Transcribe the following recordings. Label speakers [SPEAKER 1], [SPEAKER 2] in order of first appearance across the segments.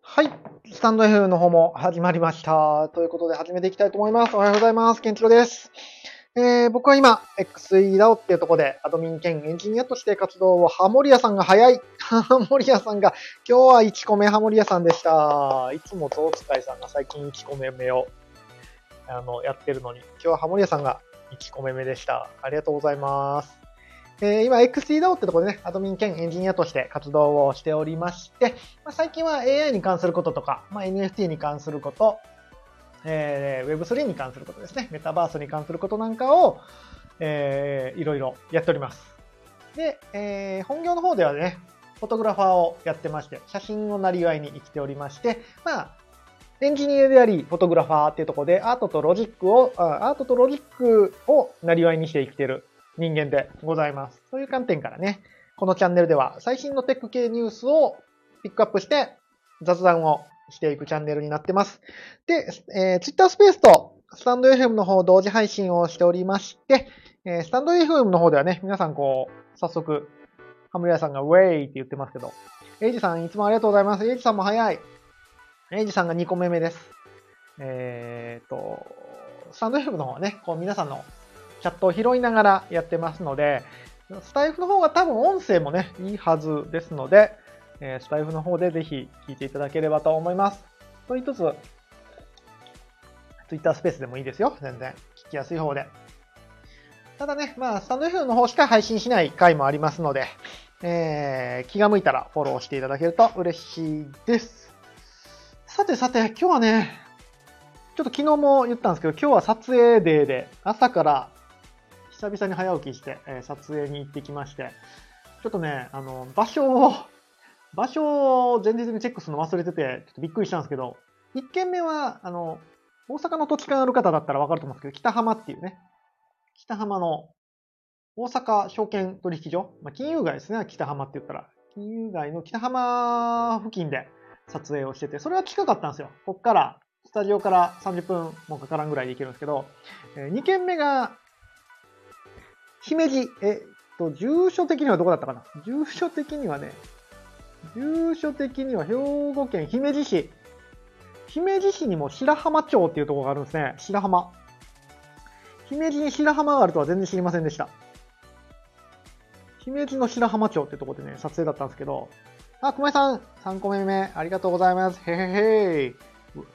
[SPEAKER 1] はい。スタンド F の方も始まりました。ということで始めていきたいと思います。おはようございます。ケンチロです。えー、僕は今、XEDAO っていうところでアドミン兼エンジニアとして活動を、ハモリアさんが早い。ハモリアさんが、今日は1個目ハモリアさんでした。いつもゾウ使いさんが最近1個目目を、あの、やってるのに、今日はハモリアさんが1個目目でした。ありがとうございます。えー、今、XDO ってとこでね、アドミン兼エンジニアとして活動をしておりまして、まあ、最近は AI に関することとか、まあ、NFT に関すること、えー、Web3 に関することですね、メタバースに関することなんかを、えー、いろいろやっております。で、えー、本業の方ではね、フォトグラファーをやってまして、写真をなりわいに生きておりまして、まあ、エンジニアであり、フォトグラファーっていうところで、アートとロジックを、アートとロジックをなりわいにして生きてる人間でございます。そういう観点からね、このチャンネルでは最新のテック系ニュースをピックアップして雑談をしていくチャンネルになってます。で、えー、Twitter スペースとスタンド FM の方同時配信をしておりまして、えー、スタンド FM の方ではね、皆さんこう、早速、ハムリアさんがウェイって言ってますけど、エイジさんいつもありがとうございます。エイジさんも早い。エイジさんが2個目目です。えー、っと、スタンド FM の方はね、こう皆さんのチャットを拾いながらやってますので、スタイフの方が多分音声もね、いいはずですので、えスタイフの方でぜひ聞いていただければと思います。と言いつつ、Twitter スペースでもいいですよ。全然。聞きやすい方で。ただね、まあ、スタンド F の方しか配信しない回もありますので、えー、気が向いたらフォローしていただけると嬉しいです。さてさて、今日はね、ちょっと昨日も言ったんですけど、今日は撮影デーで、朝から久々に早起きして、えー、撮影に行ってきまして、ちょっとね、あの、場所を、場所を前日にチェックするの忘れてて、ちょっとびっくりしたんですけど、1軒目は、あの、大阪の土地勘ある方だったらわかると思うんですけど、北浜っていうね、北浜の大阪証券取引所、まあ、金融街ですね、北浜って言ったら。金融街の北浜付近で撮影をしてて、それは近かったんですよ。こっから、スタジオから30分もかからんぐらいで行けるんですけど、え2軒目が姫路、えっと、住所的にはどこだったかな？住所的にはね、住所的には兵庫県姫路市。姫路市にも白浜町っていうところがあるんですね。白浜。姫路に白浜があるとは全然知りませんでした。姫路の白浜町ってところでね、撮影だったんですけど、あ、熊井さん、3個目目、ありがとうございます。へへへ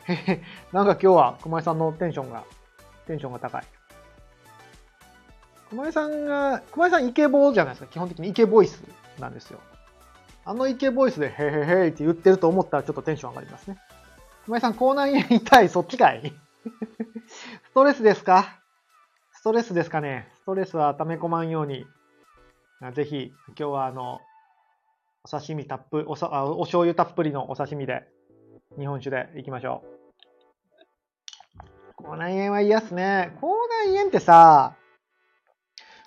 [SPEAKER 1] へへ。なんか今日は熊井さんのテンションが、テンションが高い。熊井さんが、熊井さんイケボーじゃないですか。基本的にイケボイスなんですよ。あのイケボイスで、へへへって言ってると思ったらちょっとテンション上がりますね。熊井さん、口内炎痛い、そっちかいストレスですか？ストレスですかね？ストレスは溜め込まんように。ぜひ、今日はあの、お刺身たっぷり、おさあお醤油たっぷりのお刺身で、日本酒でいきましょう。口内炎は嫌っすね。口内炎ってさ、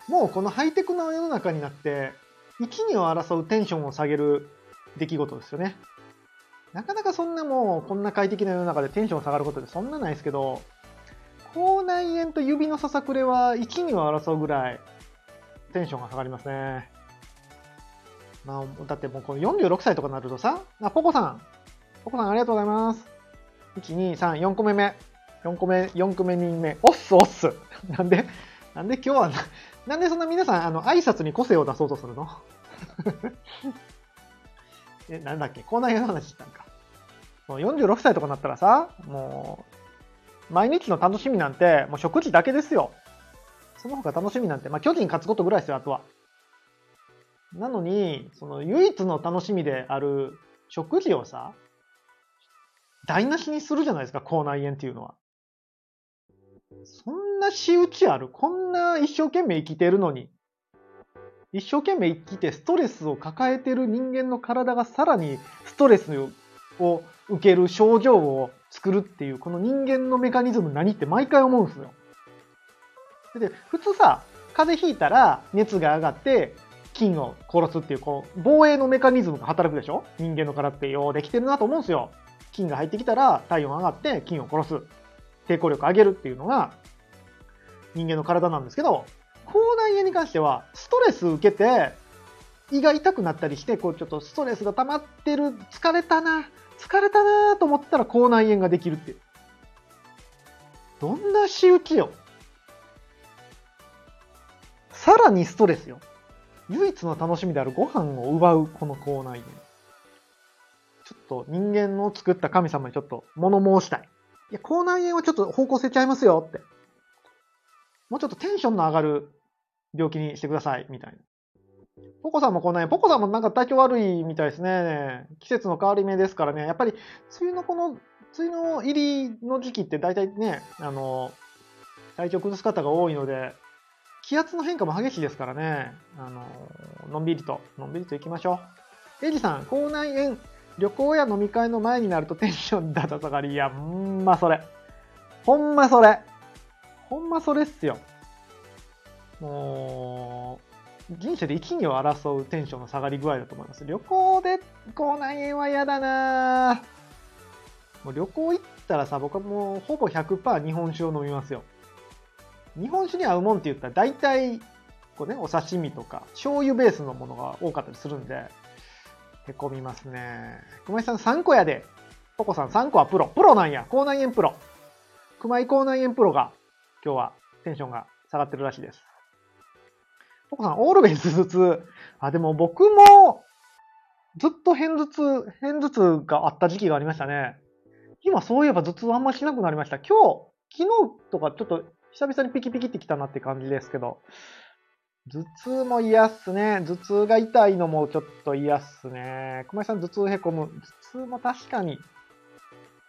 [SPEAKER 1] もうこのハイテクな世の中になって、一二を争うテンションを下げる出来事ですよね。なかなかそんなもう、こんな快適な世の中でテンション下がることってそんなないですけど、口内炎と指のささくれは一二を争うぐらいテンションが下がりますね。まあ、だってもうこの46歳とかになるとさ、あ、ポコさん。ポコさんありがとうございます。1、2、3、4個目目。4個目、4個目人目。おっすおっす。なんで、なんで今日はなんでそんな皆さん、あの、挨拶に個性を出そうとするの？え、なんだっけ？こんなの話したんか。もう46歳とかなったらさ、もう、毎日の楽しみなんて、もう食事だけですよ。その他楽しみなんて、まあ、巨人勝つことぐらいですよ、あとは。なのに、その唯一の楽しみである食事をさ、台無しにするじゃないですか、口内炎っていうのは。そんな仕打ちある？こんな一生懸命生きてるのに。一生懸命生きてストレスを抱えてる人間の体がさらにストレスを受ける症状を作るっていう、この人間のメカニズム何って毎回思うんですよ。で、普通さ、風邪ひいたら熱が上がって菌を殺すっていう、こう、防衛のメカニズムが働くでしょ？人間の体ってようできてるなと思うんですよ。菌が入ってきたら体温上がって菌を殺す。抵抗力上げるっていうのが人間の体なんですけど、口内炎に関してはストレス受けて胃が痛くなったりして、こうちょっとストレスが溜まってる、疲れたな、疲れたなと思ったら口内炎ができるっていう。どんな仕打ちよ。さらにストレスよ。唯一の楽しみであるご飯を奪うこの口内炎。ちょっと人間の作った神様にちょっと物申したい。いや、口内炎はちょっと方向性ちゃいますよって。もうちょっとテンションの上がる病気にしてください、みたいな。ポコさんもこのね、ポコさんもなんか体調悪いみたいですね。季節の変わり目ですからね。やっぱり、梅雨のこの、梅雨の入りの時期って大体ね、あの、体調崩す方が多いので、気圧の変化も激しいですからね。あの、のんびりと、のんびりと行きましょう。エイジさん、口内炎、旅行や飲み会の前になるとテンションだだ下がり。いや、ほんまそれ。ほんまそれ。ほんまそれっすよ。もう、人生で一二を争うテンションの下がり具合だと思います。旅行で口内炎は嫌だなもう旅行行ったらさ、僕はもうほぼ100%日本酒を飲みますよ。日本酒に合うもんって言ったら大体、こうね、お刺身とか醤油ベースのものが多かったりするんで、へこみますね。熊井さん3個やで。ポコさん3個はプロ。プロなんや。口内炎プロ。熊井口内炎プロが今日はテンションが下がってるらしいです。ポコさん、オールウェイズ頭痛。あ、でも僕も、ずっと偏頭痛、偏頭痛があった時期がありましたね。今そういえば頭痛あんましなくなりました。今日、昨日とかちょっと久々にピキピキってきたなって感じですけど、頭痛も嫌っすね。頭痛が痛いのもちょっと嫌っすね。熊井さん、頭痛へこむ。頭痛も確かに。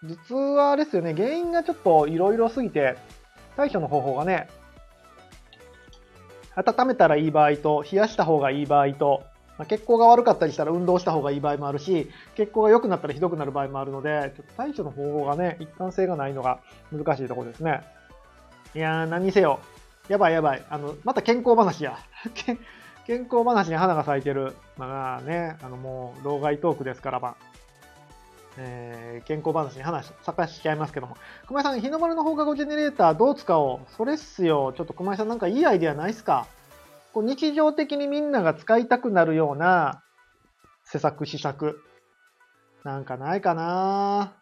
[SPEAKER 1] 頭痛はあれですよね。原因がちょっといろいろすぎて、対処の方法がね、温めたらいい場合と、冷やした方がいい場合と、まあ、血行が悪かったりしたら運動した方がいい場合もあるし、血行が良くなったらひどくなる場合もあるので、ちょっと対処の方法がね、一貫性がないのが難しいところですね。いやー、何にせよ。やばいやばい。あの、また健康話や。健康話に花が咲いてる。まあね、あのもう、老害トークですからば。えー、健康話に話、咲かしちゃいますけども。熊井さん、日の丸の放課後ジェネレーターどう使おう？それっすよ。ちょっと熊井さんなんかいいアイディアないっすか？こう日常的にみんなが使いたくなるような施策、施策。なんかないかな？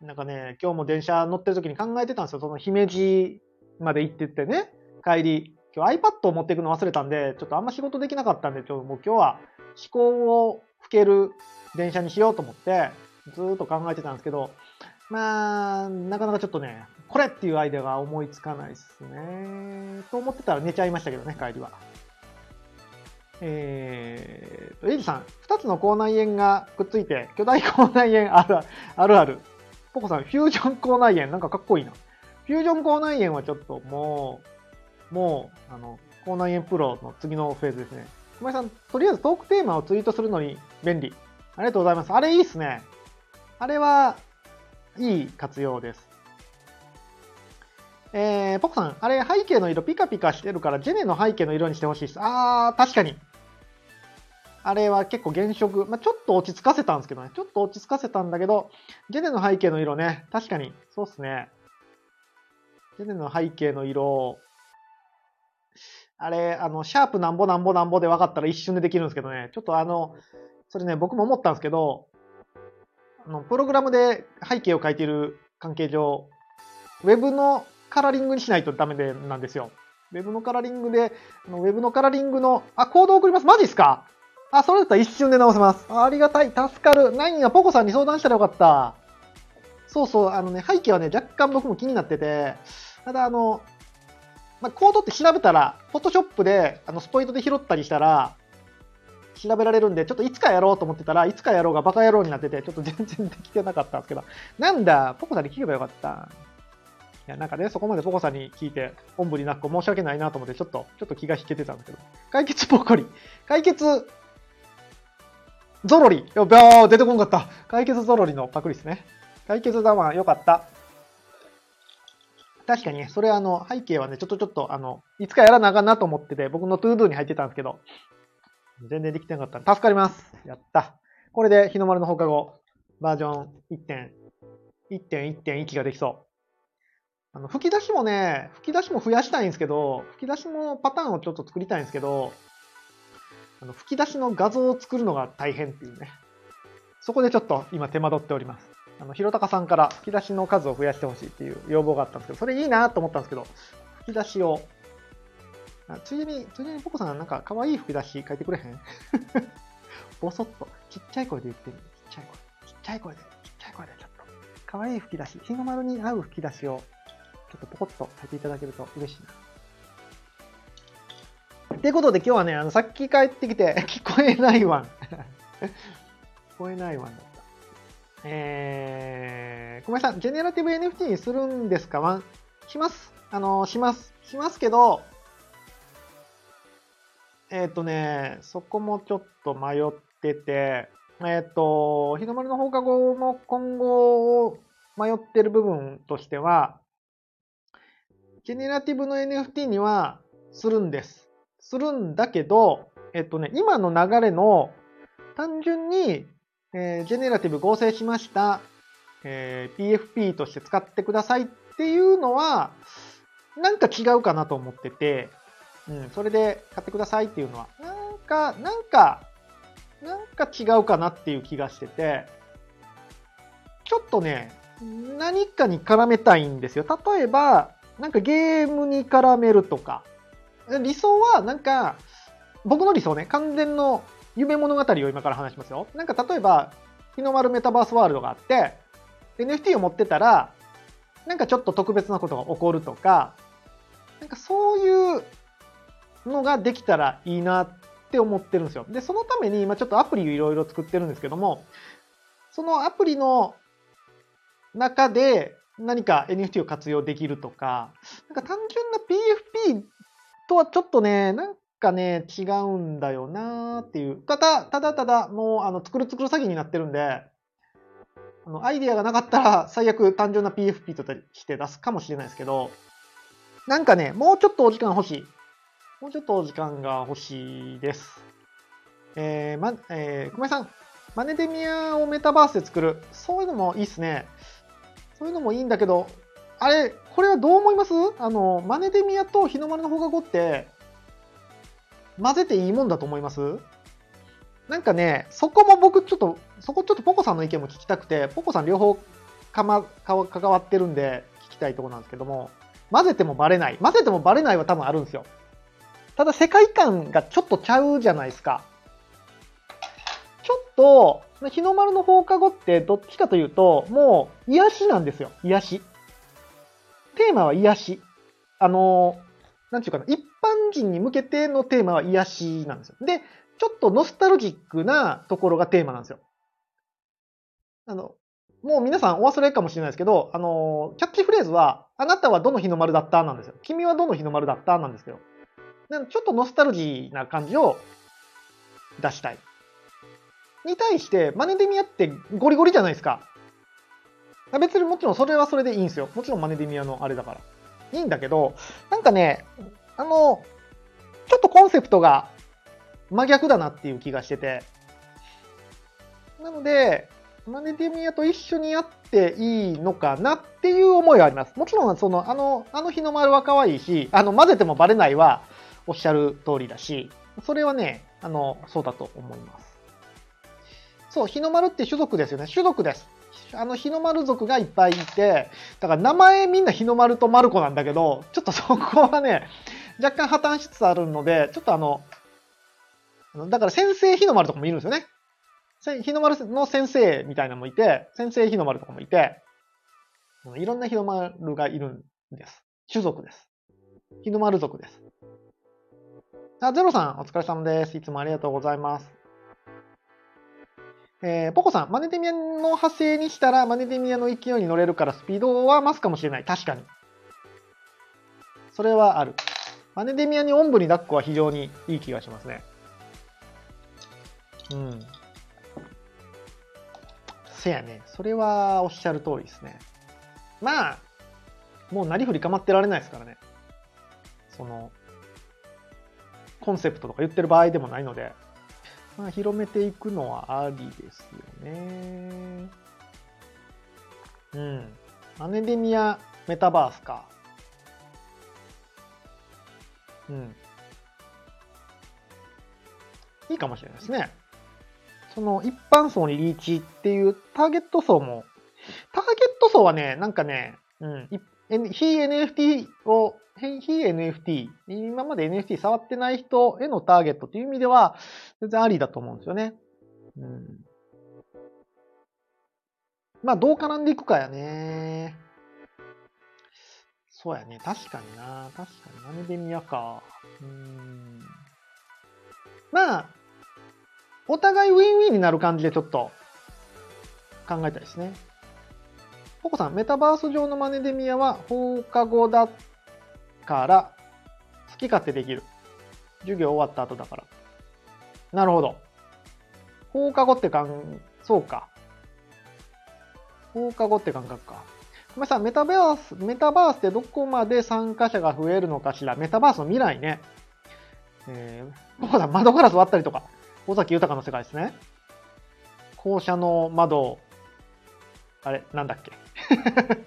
[SPEAKER 1] なんかね、今日も電車乗ってる時に考えてたんですよ。その姫路まで行ってってね、帰り。今日 iPad を持っていくの忘れたんで、ちょっとあんま仕事できなかったんで、ちょっともう今日は思考を吹ける電車にしようと思って、ずっと考えてたんですけど、まあ、なかなかちょっとね、これっていうアイデアが思いつかないですね。と思ってたら寝ちゃいましたけどね、帰りは。えーと、エイジさん、2つの口内炎がくっついて、巨大口内炎あるあるある。ポコさん、フュージョン口内炎、なんかかっこいいな。フュージョン口内炎はちょっともう、もう、あの、口内炎プロの次のフェーズですね。小林さん、とりあえずトークテーマをツイートするのに便利。ありがとうございます。あれいいっすね。あれは、いい活用です。えー、ポコさん、あれ背景の色ピカピカしてるからジェネの背景の色にしてほしいです。あー、確かに。あれは結構原色、まあ、ちょっと落ち着かせたんですけどね。ちょっと落ち着かせたんだけど、ジェネの背景の色ね、確かに、そうっすね。ジェネの背景の色、あれ、あの、シャープなんぼなんぼなんぼで分かったら一瞬でできるんですけどね、ちょっとあの、それね、僕も思ったんですけど、あの、プログラムで背景を書いている関係上、ウェブのカラーリングにしないとダメでなんですよ。ウェブのカラーリングで、あのウェブのカラーリングの、あ、コード送ります。マジっすか？あ、それだったら一瞬で直せます。あありがたい。助かる。何や、ポコさんに相談したらよかった。そうそう、あのね、背景はね、若干僕も気になってて、ただあの、まあ、コードって調べたら、フォトショップで、あの、スポイトで拾ったりしたら、調べられるんで、ちょっといつかやろうと思ってたらいつかやろうがバカ野郎になってて、ちょっと全然できてなかったんですけど、なんだ、ポコさんに聞けばよかった。いや、なんかね、そこまでポコさんに聞いて、おんぶになっこ申し訳ないなと思って、ちょっと、ちょっと気が引けてたんだけど。解決ポコリ。解決、ゾロリ。よ、びゃー、出てこんかった。解決ゾロリのパクリですね。解決だわ、よかった。確かに、それあの、背景はね、ちょっとちょっと、あの、いつかやらなあかんなと思ってて、僕の ToDo に入ってたんですけど、全然できてなかった助かります。やった。これで日の丸の放課後、バージョン1.1.1.1ができそう。あの、吹き出しもね、吹き出しも増やしたいんですけど、吹き出しもパターンをちょっと作りたいんですけど、あの吹き出しの画像を作るのが大変っていうね。そこでちょっと今手間取っております。あの、ひろたかさんから吹き出しの数を増やしてほしいっていう要望があったんですけど、それいいなと思ったんですけど、吹き出しを、あついでに、ついでにポコさんなんか可愛い吹き出し書いてくれへん？ぼそっと、ちっちゃい声で言ってみる。ちっちゃい声。ちっちゃい声で、ちっちゃい声でちょっと。可愛い吹き出し、日の丸に合う吹き出しを、ちょっとポコッと書いていただけると嬉しいな。ということで今日はね、あの、さっき帰ってきて、聞こえないわん。聞こえないわんだった。えー、ごめんなさい、ジェネラティブ NFT にするんですか？ワンします。あの、します。しますけど、えっ、ー、とね、そこもちょっと迷ってて、えっ、ー、と、日の丸の放課後も今後迷ってる部分としては、ジェネラティブの NFT にはするんです。するんだけど、えっとね、今の流れの単純に、えー、ジェネラティブ合成しました、えー、PFP として使ってくださいっていうのは、なんか違うかなと思ってて、うん、それで買ってくださいっていうのは、なんか、なんか、なんか違うかなっていう気がしてて、ちょっとね、何かに絡めたいんですよ。例えば、なんかゲームに絡めるとか。理想は、なんか、僕の理想ね、完全の夢物語を今から話しますよ。なんか例えば、日の丸メタバースワールドがあって、NFT を持ってたら、なんかちょっと特別なことが起こるとか、なんかそういうのができたらいいなって思ってるんですよ。で、そのために今ちょっとアプリをいろいろ作ってるんですけども、そのアプリの中で何か NFT を活用できるとか、なんか単純な PFP とはちょっとね、なんかね、違うんだよなーっていう。ただ、ただただ、もう、あの、作る作る詐欺になってるんで、あの、アイデアがなかったら、最悪単純な PFP として出すかもしれないですけど、なんかね、もうちょっとお時間欲しい。もうちょっとお時間が欲しいです。えー、ま、えー、小林さん、マネデミアをメタバースで作る。そういうのもいいっすね。そういうのもいいんだけど、あれ、これはどう思います？あの、マネデミアと日の丸の放課後って、混ぜていいもんだと思います？なんかね、そこも僕ちょっと、そこちょっとポコさんの意見も聞きたくて、ポコさん両方かま、か関わってるんで聞きたいとこなんですけども、混ぜてもバレない。混ぜてもバレないは多分あるんですよ。ただ世界観がちょっとちゃうじゃないですか。ちょっと、日の丸の放課後ってどっちかというと、もう癒しなんですよ。癒し。テーマは癒し。あの、なんていうかな、一般人に向けてのテーマは癒しなんですよ。で、ちょっとノスタルジックなところがテーマなんですよ。あの、もう皆さんお忘れかもしれないですけど、あの、キャッチフレーズは、あなたはどの日の丸だったなんですよ。君はどの日の丸だったなんですけど。ちょっとノスタルジーな感じを出したい。に対して、マネデミアってゴリゴリじゃないですか。別にもちろんそれはそれでいいんですよ。もちろんマネデミアのあれだから。いいんだけど、なんかね、あの、ちょっとコンセプトが真逆だなっていう気がしてて。なので、マネデミアと一緒にやっていいのかなっていう思いはあります。もちろん、その、あの、あの日の丸は可愛いし、あの、混ぜてもバレないは、おっしゃる通りだし、それはね、あの、そうだと思います。そう、日の丸って種族ですよね。種族です。あの日の丸族がいっぱいいて、だから名前みんな日の丸と丸子なんだけど、ちょっとそこはね、若干破綻しつつあるので、ちょっとあの、だから先生日の丸とかもいるんですよね。日の丸の先生みたいなのもいて、先生日の丸とかもいて、いろんな日の丸がいるんです。種族です。日の丸族です。あ、ゼロさん、お疲れ様です。いつもありがとうございます。えー、ポコさん、マネデミアの派生にしたら、マネデミアの勢いに乗れるからスピードは増すかもしれない。確かに。それはある。マネデミアにおんぶに抱っこは非常にいい気がしますね。うん。せやね。それはおっしゃる通りですね。まあ、もうなりふり構ってられないですからね。その、コンセプトとか言ってる場合でもないので、まあ、広めていくのはありですよね。うん。アネデミアメタバースか。うん。いいかもしれないですね。その一般層にリーチっていうターゲット層も、ターゲット層はね、なんかね、うん、非 NFT を、非 NFT、今まで NFT 触ってない人へのターゲットっていう意味では、全然ありだと思うんですよね。うん。まあ、どう絡んでいくかやね。そうやね。確かにな。確かに。マネデミアか。うん。まあ、お互いウィンウィンになる感じでちょっと考えたいですね。ポコさん、メタバース上のマネデミアは放課後だから好き勝手できる。授業終わった後だから。なるほど。放課後って感、そうか。放課後って感覚か。ごめんなさい、メタバース、メタバースってどこまで参加者が増えるのかしら。メタバースの未来ね。えー、ポコさん、窓ガラス割ったりとか。尾崎豊の世界ですね。校舎の窓、あれ、なんだっけ？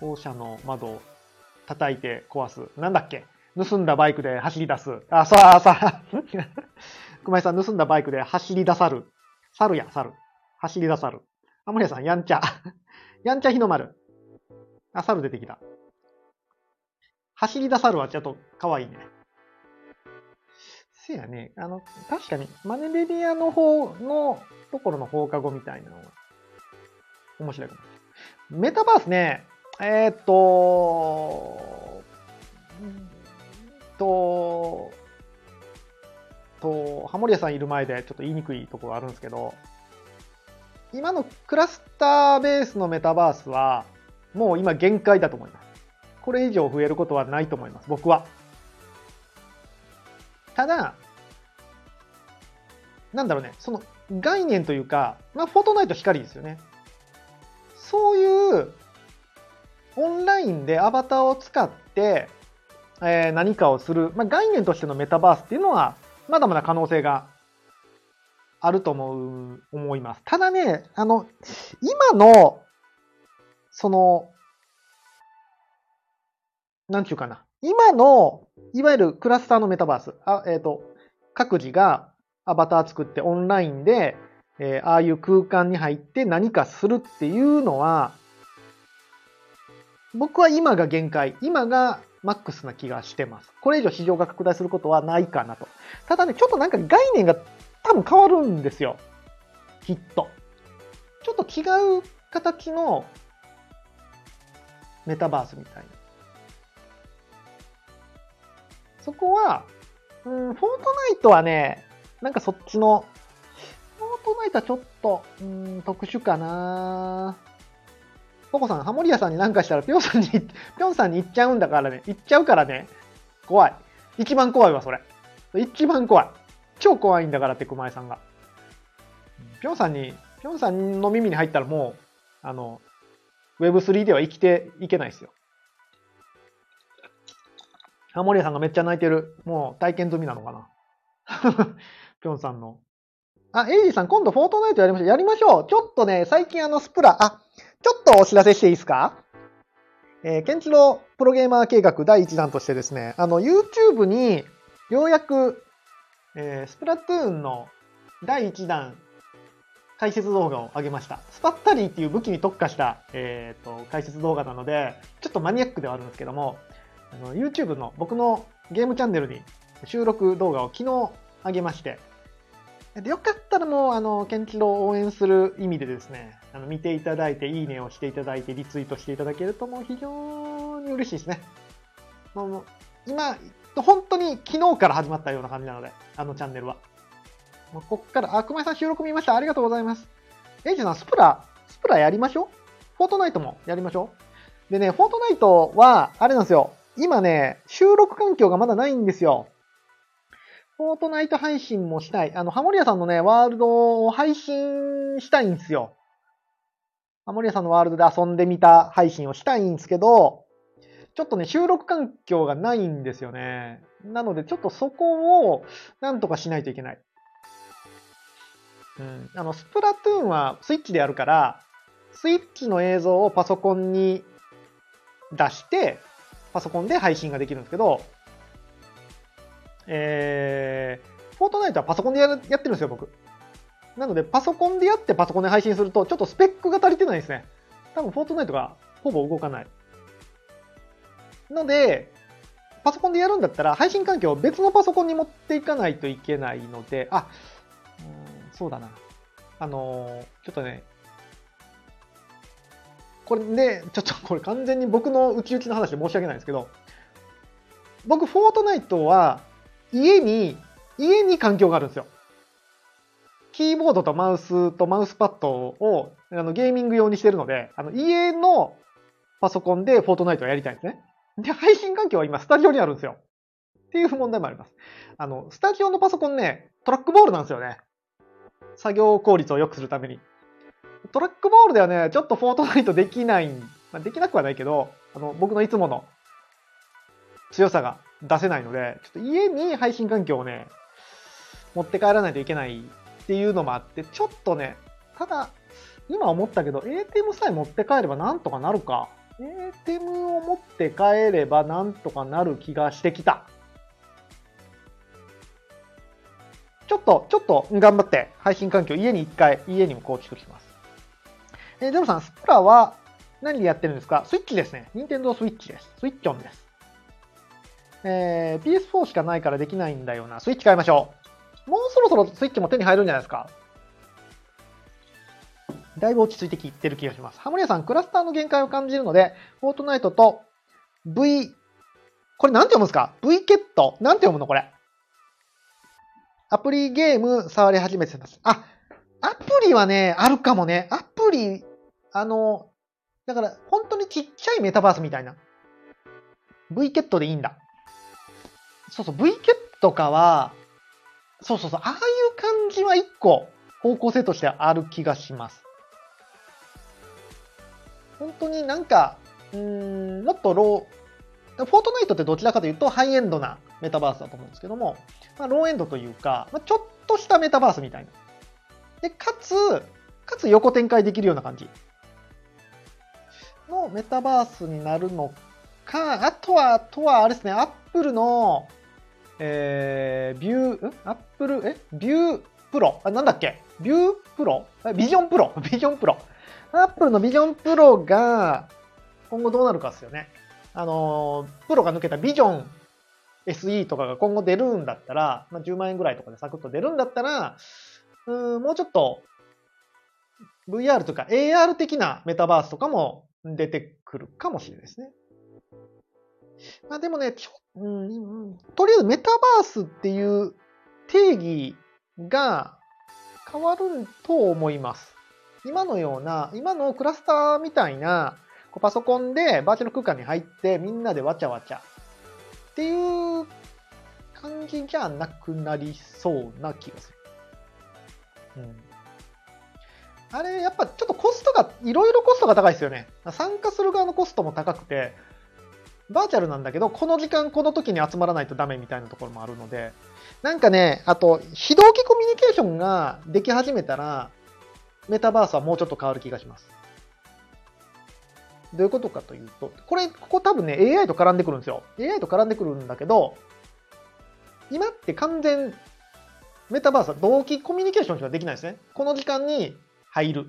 [SPEAKER 1] 校舎の窓を叩いて壊す。なんだっけ？盗んだバイクで走り出す。あ、さあ、さあ。熊井さん、盗んだバイクで走り出さる。猿や、猿。走り出さる。あ、森谷さん、やんちゃ。やんちゃ日の丸。あ、猿出てきた。走り出さるはちょっと可愛いね。せやね。あの、確かに、マネレディアの方のところの放課後みたいなのは、面白いかも。メタバースね、えー、っと、と、と、ハモリアさんいる前でちょっと言いにくいところがあるんですけど、今のクラスターベースのメタバースは、もう今限界だと思います。これ以上増えることはないと思います、僕は。ただ、なんだろうね、その概念というか、まあ、フォートナイト光ですよね。そういうオンラインでアバターを使って、えー、何かをする、まあ、概念としてのメタバースっていうのは、まだまだ可能性があると思う、思います。ただね、あの、今の、その、なんちゅうかな。今の、いわゆるクラスターのメタバース、あえっ、ー、と、各自がアバター作ってオンラインで、えー、ああいう空間に入って何かするっていうのは、僕は今が限界、今がマックスな気がしてます。これ以上市場が拡大することはないかなと。ただね、ちょっとなんか概念が多分変わるんですよ。きっと。ちょっと違う形のメタバースみたいな。そこは、うん、フォートナイトはね、なんかそっちのフォートナイトはちょっと、うん、特殊かなポコさん、ハモリアさんに何かしたら、ぴょんさんに、ぴょんさんに行っちゃうんだからね。行っちゃうからね。怖い。一番怖いわ、それ。一番怖い。超怖いんだからって、熊井さんが。ぴょんさんに、ぴょんさんの耳に入ったらもう、あの、Web3 では生きていけないですよ。ハモリさんがめっちゃ泣いてる。もう体験済みなのかな？ぴょんさんのあ、エイジさん、今度フォートナイトやりましょう。やりましょう。ちょっとね、最近あの、スプラ、あ、ちょっとお知らせしていいですか？えー、ケンチロプロゲーマー計画第1弾としてですね、あの、YouTube にようやく、えー、スプラトゥーンの第1弾解説動画を上げました。スパッタリーっていう武器に特化した、えーと、解説動画なので、ちょっとマニアックではあるんですけども、の YouTube の僕のゲームチャンネルに収録動画を昨日上げまして、でよかったらもう、あの、ケンチロを応援する意味でですね、あの見ていただいて、いいねをしていただいて、リツイートしていただけるともう非常に嬉しいですね。もう今、本当に昨日から始まったような感じなので、あのチャンネルは。もうこから、あ、熊井さん収録見ました。ありがとうございます。エイジさん、スプラ、スプラやりましょう？フォートナイトもやりましょうでね、フォートナイトは、あれなんですよ。今ね、収録環境がまだないんですよ。フォートナイト配信もしたい。あの、ハモリアさんのね、ワールドを配信したいんですよ。ハモリアさんのワールドで遊んでみた配信をしたいんですけど、ちょっとね、収録環境がないんですよね。なので、ちょっとそこをなんとかしないといけない。うん。あの、スプラトゥーンはスイッチでやるから、スイッチの映像をパソコンに出して、パソコンで配信ができるんですけど、えー、フォートナイトはパソコンでやるやってるんですよ、僕。なので、パソコンでやってパソコンで配信すると、ちょっとスペックが足りてないですね。多分、フォートナイトがほぼ動かない。ので、パソコンでやるんだったら、配信環境を別のパソコンに持っていかないといけないので、あ、そうだな。あのーちょっとね、これね、ちょっとこれ完全に僕の内々の話で申し訳ないんですけど、僕、フォートナイトは家に、家に環境があるんですよ。キーボードとマウスとマウスパッドをあのゲーミング用にしてるので、あの家のパソコンでフォートナイトをやりたいんですね。で、配信環境は今スタジオにあるんですよ。っていう問題もあります。あの、スタジオのパソコンね、トラックボールなんですよね。作業効率を良くするために。トラックボールではね、ちょっとフォートナイトできない、まあ、できなくはないけど、あの、僕のいつもの強さが出せないので、ちょっと家に配信環境をね、持って帰らないといけないっていうのもあって、ちょっとね、ただ、今思ったけど、ATM さえ持って帰ればなんとかなるか。ATM を持って帰ればなんとかなる気がしてきた。ちょっと、ちょっと頑張って配信環境家に一回、家にも構築します。えー、ゼロさん、スプラは何でやってるんですか？スイッチですね。任天堂スイッチです。スイッチオンです。えー、PS4 しかないからできないんだよな。スイッチ買いましょう。もうそろそろスイッチも手に入るんじゃないですか？だいぶ落ち着いてきてる気がします。ハモリアさん、クラスターの限界を感じるので、フォートナイトと V、これなんて読むんですか ?V ケット？なんて読むのこれ？アプリゲーム触り始めてます。あ、アプリはね、あるかもね。アプリ、あの、だから本当にちっちゃいメタバースみたいな。V ケットでいいんだ。そうそう、V ケットかは、そうそうそう、ああいう感じは一個方向性としてある気がします。本当になんか、うん、もっとロー、フォートナイトってどちらかというとハイエンドなメタバースだと思うんですけども、まあ、ローエンドというか、まあ、ちょっとしたメタバースみたいな。で、かつ、かつ横展開できるような感じ。のメタバースになるのか、あとは、あとはあれですね、アップルの、えー、ビュー、ん？アップル、え？ビュープロ？あ、なんだっけ？ビュー Pro？Vision Pro？Vision Pro。アップルの Vision Pro が今後どうなるかですよね。あの、プロが抜けたビジョン SE とかが今後出るんだったら、まあ、10万円ぐらいとかでサクッと出るんだったら、うんもうちょっと VR とか AR 的なメタバースとかも出てくるかもしれないですね。まあでもね、ちょうん、とりあえずメタバースっていう定義が変わると思います。今のような、今のクラスターみたいな、パソコンでバーチャル空間に入ってみんなでわちゃわちゃっていう感じじゃなくなりそうな気がする。うん。あれ、やっぱちょっとコストが、いろいろコストが高いですよね。参加する側のコストも高くて、バーチャルなんだけど、この時間、この時に集まらないとダメみたいなところもあるので、なんかね、あと、非同期コミュニケーションができ始めたら、メタバースはもうちょっと変わる気がします。どういうことかというと、これ、ここ多分ね、AI と絡んでくるんですよ。AI と絡んでくるんだけど、今って完全、メタバースは同期コミュニケーションしかできないですね。この時間に入る。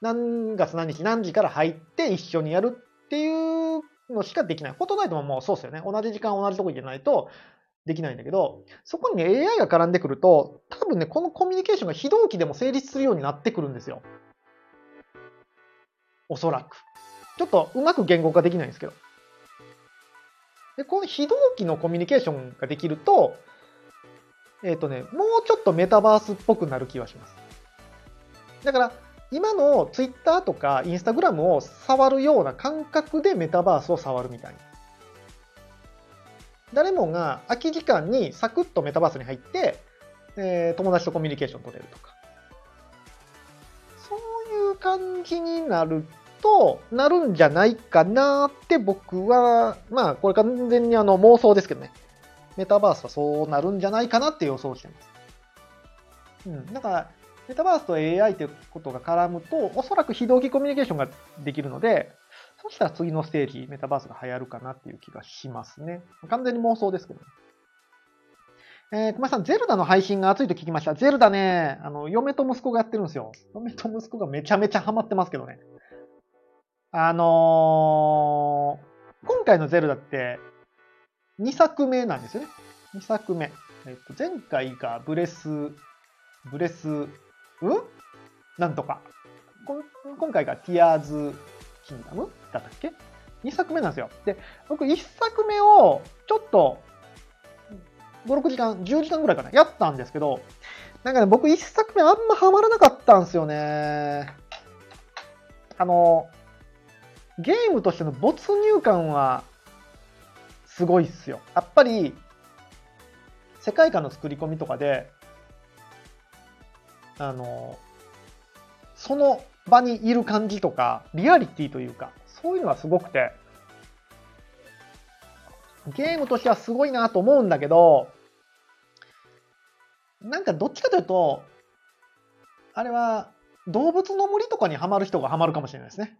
[SPEAKER 1] 何月何日何時から入って一緒にやるっていうのしかできない。フォトナイトももうそうですよね。同じ時間同じとこにいないとできないんだけど、そこにね AI が絡んでくると、多分ね、このコミュニケーションが非同期でも成立するようになってくるんですよ。おそらく。ちょっとうまく言語化できないんですけど。で、この非同期のコミュニケーションができると、えっ、とね、もうちょっとメタバースっぽくなる気はします。だから、今の Twitter とか Instagram を触るような感覚でメタバースを触るみたいな。誰もが空き時間にサクッとメタバースに入って、えー友達とコミュニケーション取れるとか。そういう感じになると、なるんじゃないかなって僕は、まあこれ完全にあの妄想ですけどね。メタバースはそうなるんじゃないかなって予想してます。うん。だから、メタバースと AI ということが絡むと、おそらく非同期コミュニケーションができるので、そしたら次のステージ、メタバースが流行るかなっていう気がしますね。完全に妄想ですけどね。えー、熊さん、ゼルダの配信が熱いと聞きました。ゼルダね、あの、嫁と息子がやってるんですよ。嫁と息子がめちゃめちゃハマってますけどね。あのー、今回のゼルダって、2作目なんですよね。2作目。えっと、前回がブレス、ブレス、うん？なんとか。今回がティアーズ・キンダム？だったっけ ?2 作目なんですよ。で、僕1作目をちょっと5、6時間、10時間ぐらいかな、やったんですけど、なんかね、僕1作目あんまハマらなかったんですよね。あの、ゲームとしての没入感はすごいっすよ。やっぱり、世界観の作り込みとかで、あの、その場にいる感じとか、リアリティというか、そういうのはすごくて、ゲームとしてはすごいなと思うんだけど、なんかどっちかというと、あれは動物の森とかにはまる人がはまるかもしれないですね。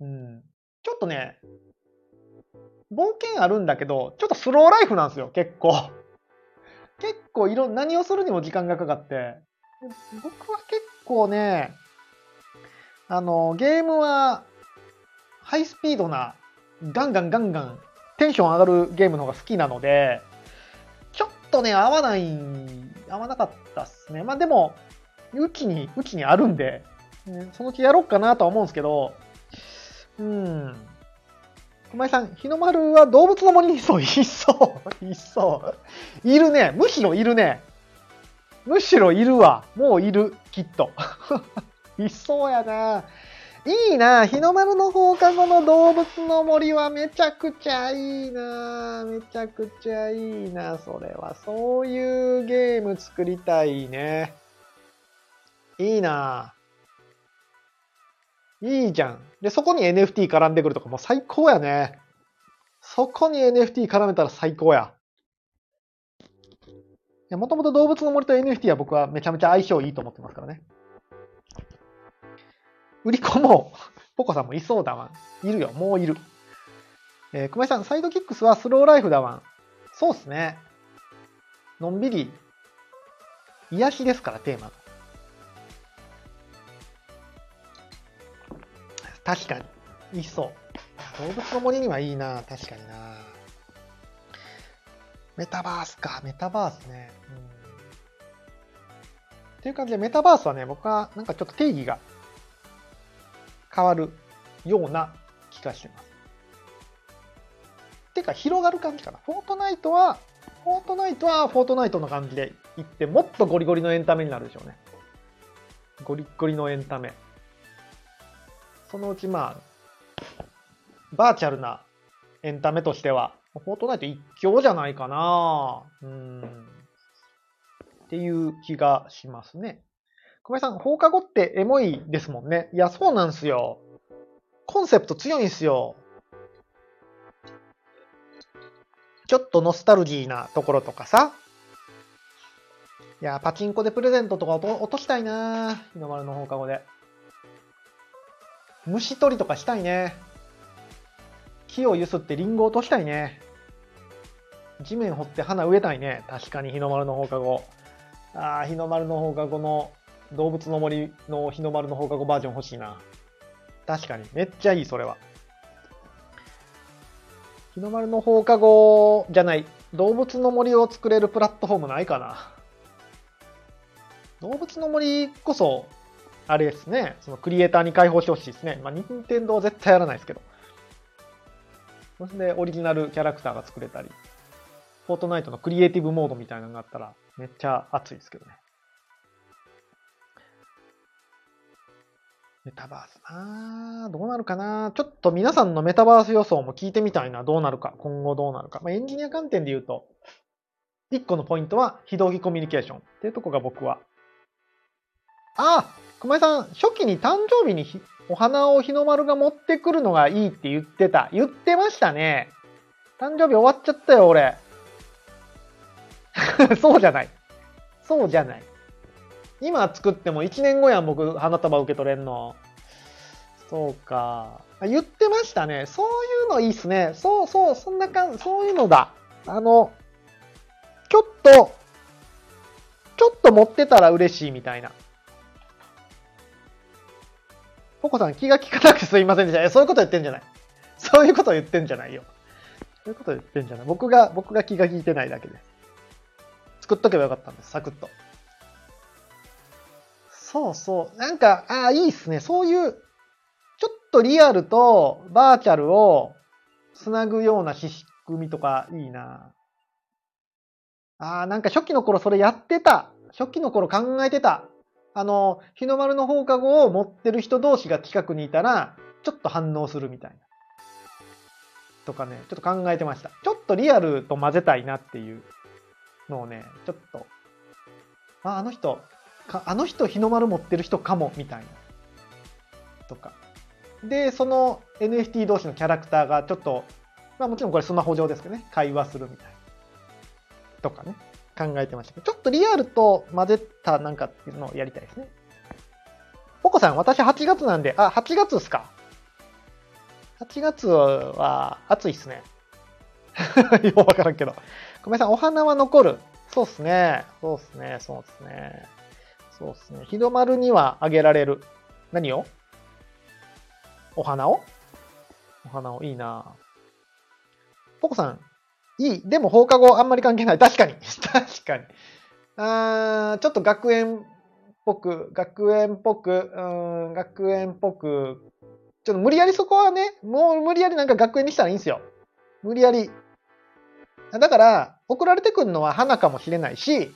[SPEAKER 1] うん。ちょっとね、冒険あるんだけど、ちょっとスローライフなんですよ、結構。結構いろ、何をするにも時間がかかって。僕は結構ね、あの、ゲームは、ハイスピードな、ガンガンガンガンテンション上がるゲームの方が好きなので、ちょっとね、合わない、合わなかったっすね。まあでも、うちに、うちにあるんで、そのうちやろうかなとは思うんですけど、うん。熊井さん、日の丸は動物の森にいそう、いそう、いそう。いるね。むしろいるね。むしろいるわ。もういる、きっと。いそうやな。いいな日の丸の放課後の動物の森はめちゃくちゃいいなめちゃくちゃいいなそれは。そういうゲーム作りたいね。いいないいじゃん。で、そこに NFT 絡んでくるとかもう最高やね。そこに NFT 絡めたら最高や。もともと動物の森と NFT は僕はめちゃめちゃ相性いいと思ってますからね。売り子も、ポコさんもいそうだわいるよ、もういる。えー、熊井さん、サイドキックスはスローライフだわん。そうっすね。のんびり、癒しですから、テーマ確かに。いそう。動物の森にはいいな、確かにな。メタバースか、メタバースね。うん。っていう感じで、メタバースはね、僕はなんかちょっと定義が変わるような気がしてます。てか、広がる感じかな。フォートナイトは、フォートナイトはフォートナイトの感じでいって、もっとゴリゴリのエンタメになるでしょうね。ゴリゴリのエンタメ。そのうちまあ、バーチャルなエンタメとしては、フォートナイト一強じゃないかなうん。っていう気がしますね。小林さん、放課後ってエモいですもんね。いや、そうなんすよ。コンセプト強いんすよ。ちょっとノスタルジーなところとかさ。いや、パチンコでプレゼントとか落としたいな日の丸の放課後で。虫取りとかしたいね。木をゆすってリンゴ落としたいね。地面掘って花植えたいね。確かに日の丸の放課後。ああ、日の丸の放課後の動物の森の日の丸の放課後バージョン欲しいな。確かに。めっちゃいい、それは。日の丸の放課後じゃない。動物の森を作れるプラットフォームないかな。動物の森こそ、あれですね。そのクリエイターに開放してほしいですね。まあ、任天堂は絶対やらないですけど。それでオリジナルキャラクターが作れたり、フォートナイトのクリエイティブモードみたいなのがあったら、めっちゃ熱いですけどね。メタバースなどうなるかなちょっと皆さんのメタバース予想も聞いてみたいな。どうなるか。今後どうなるか。まあ、エンジニア観点で言うと、1個のポイントは非同期コミュニケーションっていうとこが僕は。あ熊井さん、初期に誕生日にお花を日の丸が持ってくるのがいいって言ってた。言ってましたね。誕生日終わっちゃったよ、俺。そうじゃない。そうじゃない。今作っても1年後やん、僕、花束受け取れんの。そうか。言ってましたね。そういうのいいっすね。そうそう、そんな感じ、そういうのだ。あの、ちょっと、ちょっと持ってたら嬉しいみたいな。ポコさん気が利かなくてすいませんでした。そういうこと言ってんじゃない。そういうこと言ってんじゃないよ。そういうこと言ってんじゃない。僕が、僕が気が利いてないだけです。作っとけばよかったんです。サクッと。そうそう。なんか、ああ、いいっすね。そういう、ちょっとリアルとバーチャルをつなぐような仕組みとかいいな。ああ、なんか初期の頃それやってた。初期の頃考えてた。あの、日の丸の放課後を持ってる人同士が近くにいたら、ちょっと反応するみたいな。とかね、ちょっと考えてました。ちょっとリアルと混ぜたいなっていうのをね、ちょっと、あ、あの人、あの人日の丸持ってる人かも、みたいな。とか。で、その NFT 同士のキャラクターがちょっと、まあもちろんこれスマホ上ですけどね、会話するみたいな。とかね。考えてましたけど、ちょっとリアルと混ぜたなんかっていうのをやりたいですね。ポコさん、私8月なんで、あ、8月っすか ?8 月は暑いっすね。ようわからんけど。ごめんなさい、お花は残る。そうっすね。そうっすね。そうっすね。そうっすね。日の丸にはあげられる。何を？お花を？お花をいいなポコさん、いい。でも放課後あんまり関係ない。確かに。確かに。あーちょっと学園っぽく、学園っぽく、うん、学園っぽく、ちょっと無理やりそこはね、もう無理やりなんか学園にしたらいいんですよ。無理やり。だから、送られてくるのは花かもしれないし、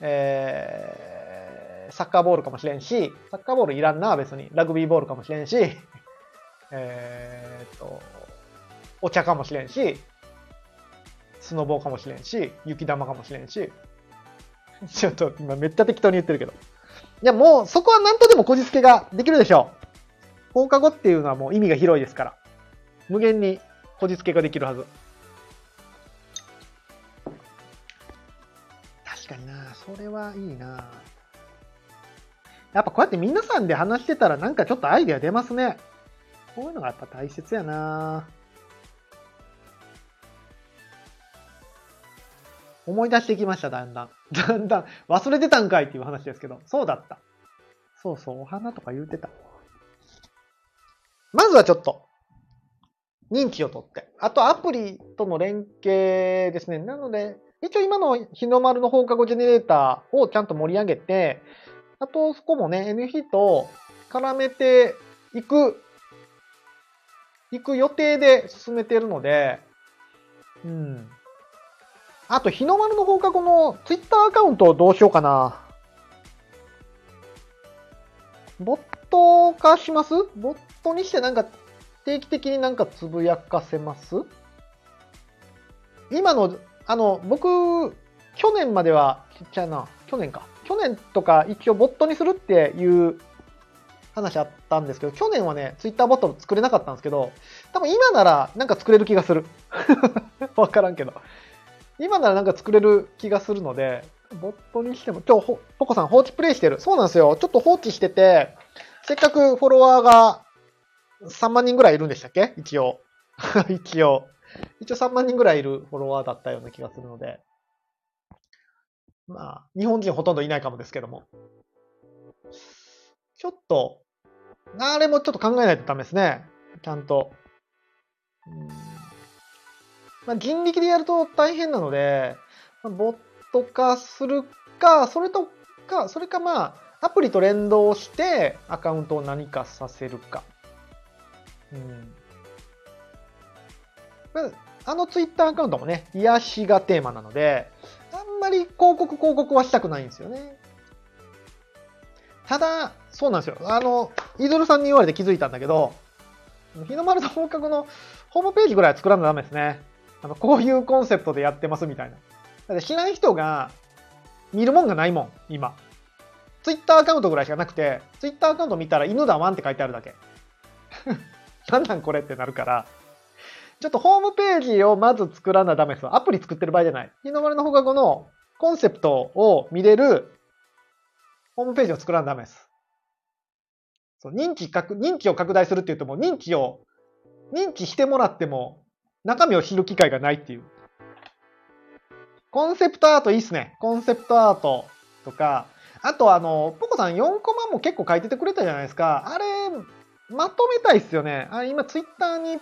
[SPEAKER 1] えー、サッカーボールかもしれんし、サッカーボールいらんな、別に。ラグビーボールかもしれんし、えー、っと、お茶かもしれんし、スノボーかもしれんし、雪玉かもしれんし、ちょっと今めっちゃ適当に言ってるけど。いやもうそこは何とでもこじつけができるでしょう。放課後っていうのはもう意味が広いですから。無限にこじつけができるはず。確かになそれはいいなやっぱこうやって皆さんで話してたらなんかちょっとアイデア出ますね。こういうのがやっぱ大切やな思い出してきました、だんだん。だんだん、忘れてたんかいっていう話ですけど、そうだった。そうそう、お花とか言うてた。まずはちょっと、認知を取って。あと、アプリとの連携ですね。なので、一応今の日の丸の放課後ジェネレーターをちゃんと盛り上げて、あと、そこもね、NF と絡めていく、いく予定で進めているので、うん。あと、日の丸の放課後のツイッターアカウントをどうしようかな。ボット化します？ボットにしてなんか定期的になんかつぶやかせます？今の、あの、僕、去年までは、ちっちゃいな、去年か。去年とか一応ボットにするっていう話あったんですけど、去年はね、ツイッターボット作れなかったんですけど、多分今ならなんか作れる気がする。わからんけど。今ならなんか作れる気がするので、ボットにしても、今日、ポコさん放置プレイしてる。そうなんですよ。ちょっと放置してて、せっかくフォロワーが3万人ぐらいいるんでしたっけ？一応。一応。一応3万人ぐらいいるフォロワーだったような気がするので。まあ、日本人ほとんどいないかもですけども。ちょっと、あれもちょっと考えないとダメですね。ちゃんと。うんまあ、人力でやると大変なので、まあ、ボット化するか、それとか、それかまあ、アプリと連動してアカウントを何かさせるか。うん。あ、のツイッターアカウントもね、癒しがテーマなので、あんまり広告広告はしたくないんですよね。ただ、そうなんですよ。あの、イドルさんに言われて気づいたんだけど、日の丸の放課後のホームページぐらいは作らなダメですね。あの、こういうコンセプトでやってますみたいな。だって知らん人が見るもんがないもん、今。ツイッターアカウントぐらいしかなくて、ツイッターアカウント見たら犬だワンって書いてあるだけ。なんなんこれってなるから、ちょっとホームページをまず作らなダメですアプリ作ってる場合じゃない。日の丸の放課後のコンセプトを見れるホームページを作らなダメです。そう認知認知を拡大するって言うとも認知を、認知してもらっても中身を知る機会がないっていう。コンセプトアートいいっすね。コンセプトアートとか、あとあの、ポコさん4コマも結構書いててくれたじゃないですか。あれ、まとめたいっすよね。あ今ツイッターに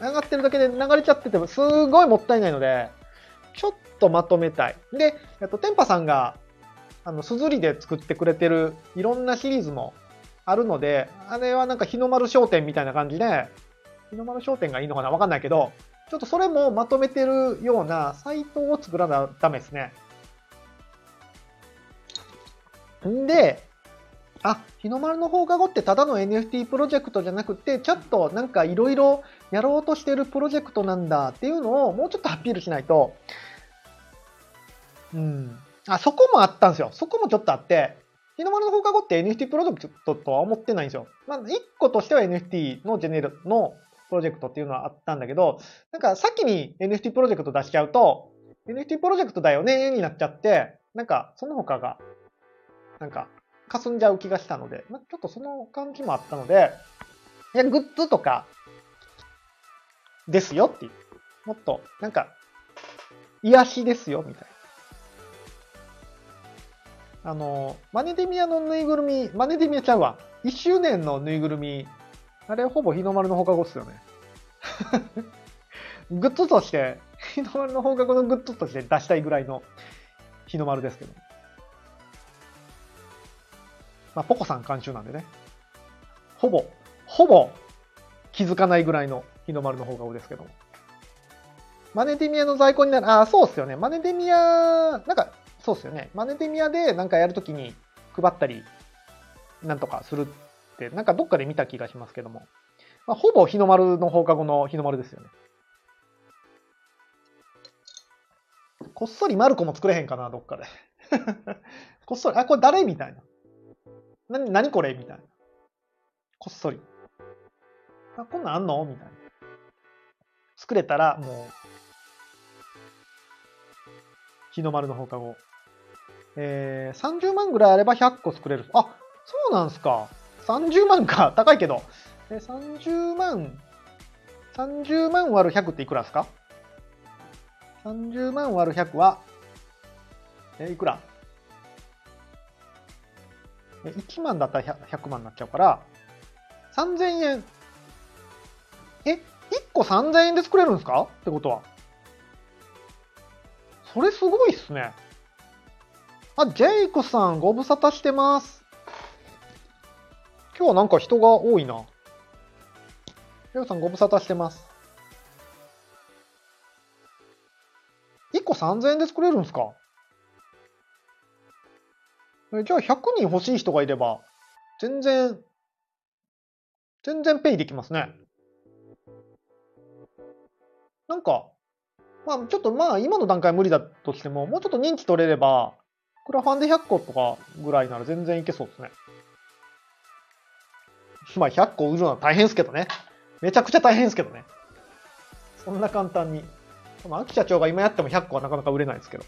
[SPEAKER 1] 上がってるだけで流れちゃっててもすごいもったいないので、ちょっとまとめたい。で、えっと、テンパさんが、あの、すずりで作ってくれてるいろんなシリーズもあるので、あれはなんか日の丸商店みたいな感じで、日の丸商店がいいのかなわかんないけど、ちょっとそれもまとめてるようなサイトを作らなダメですね。んで、あ、日の丸の放課後ってただの NFT プロジェクトじゃなくて、ちょっとなんかいろいろやろうとしてるプロジェクトなんだっていうのをもうちょっとアピールしないと、うん。あ、そこもあったんですよ。そこもちょっとあって、日の丸の放課後って NFT プロジェクトとは思ってないんですよ。まあ、一個としては NFT のジェネルのプロジェクトっていうのはあったんだけど、なんか先に NFT プロジェクト出しちゃうと、NFT プロジェクトだよねになっちゃって、なんかその他が、なんか霞んじゃう気がしたので、まあ、ちょっとその感じもあったので、いや、グッズとか、ですよっていう。もっと、なんか、癒しですよ、みたいな。あの、マネデミアのぬいぐるみ、マネデミアちゃうわ。1周年のぬいぐるみ、あれほぼ日の丸の放課後っすよね。グッズとして、日の丸の放課後のグッズとして出したいぐらいの日の丸ですけど。まあ、ポコさん監修なんでね。ほぼ、ほぼ気づかないぐらいの日の丸の放課後ですけど。マネデミアの在庫になる、ああ、そうっすよね。マネデミア、なんか、そうっすよね。マネデミアでなんかやるときに配ったり、なんとかするって、なんかどっかで見た気がしますけども。まあ、ほぼ日の丸の放課後の日の丸ですよね。こっそりマルコも作れへんかな、どっかで。こっそり、あ、これ誰みたいな。な、なにこれみたいな。こっそり。あ、こんなんあんのみたいな。作れたら、もう、日の丸の放課後。えー、30万ぐらいあれば100個作れる。あ、そうなんすか。30万か。高いけど。え、30万、30万割る100っていくらですか ?30 万割る100は、え、いくら？え1万だったら 100, 万になっちゃうから、3000円。え ?1 個3000円で作れるんですか？ってことは。それすごいっすね。あ、ジェイコさん、ご無沙汰してます。今日はなんか人が多いな。ジェイコさん、ご無沙汰してます。1個3000円で作れるんですか？じゃあ100人欲しい人がいれば、全然、全然ペイできますね。なんか、まあちょっとまあ今の段階無理だとしても、もうちょっと認知取れれば、クラファンで100個とかぐらいなら全然いけそうですね。まあ100個売るのは大変ですけどね。めちゃくちゃ大変ですけどね。そんな簡単に。まあ、秋社長が今やっても100個はなかなか売れないですけど。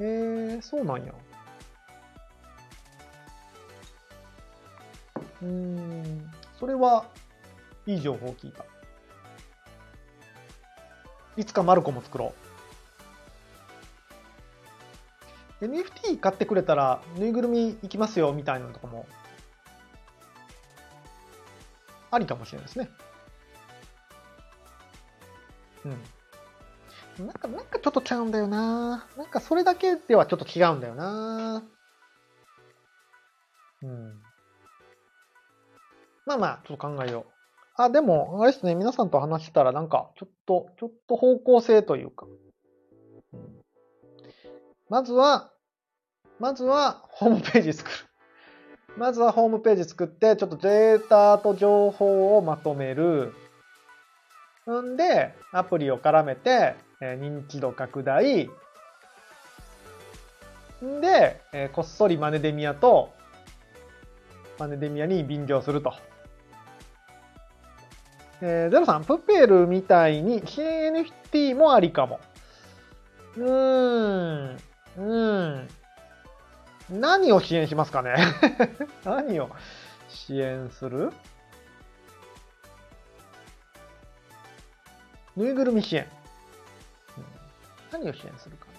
[SPEAKER 1] えー、そうなんや。うん、それはいい情報を聞いた。いつかマルコも作ろう。NFT 買ってくれたら、ぬいぐるみ行きますよ、みたいなのとかも、ありかもしれないですね。うん。なんか、なんかちょっとちゃうんだよななんかそれだけではちょっと違うんだよなうん。まあまあ、ちょっと考えよう。あ、でも、あれですね、皆さんと話したらなんか、ちょっと、ちょっと方向性というか。まずは、まずは、ホームページ作る。まずはホームページ作って、ちょっとデータと情報をまとめる。んで、アプリを絡めて、え、認知度拡大。んで、え、こっそりマネデミアと、マネデミアに便乗すると。えー、ゼロさん、プペルみたいに CNFT もありかも。うーん、うーん。何を支援しますかね？何を支援する？ぬいぐるみ支援。何を支援するかな。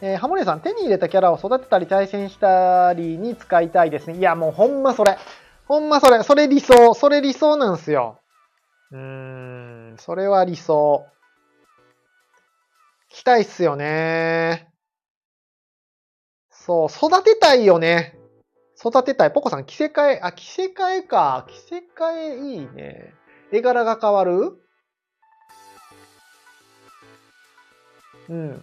[SPEAKER 1] えー、ハモリさん、手に入れたキャラを育てたり対戦したりに使いたいですね。いや、もうほんまそれ。ほんまそれ。それ理想。それ理想なんすよ。うーん、それは理想。したいっすよね。そう、育てたいよね。育てたい。ポコさん、着せ替え、あ、着せ替えか。着せ替えいいね。絵柄が変わる？うん。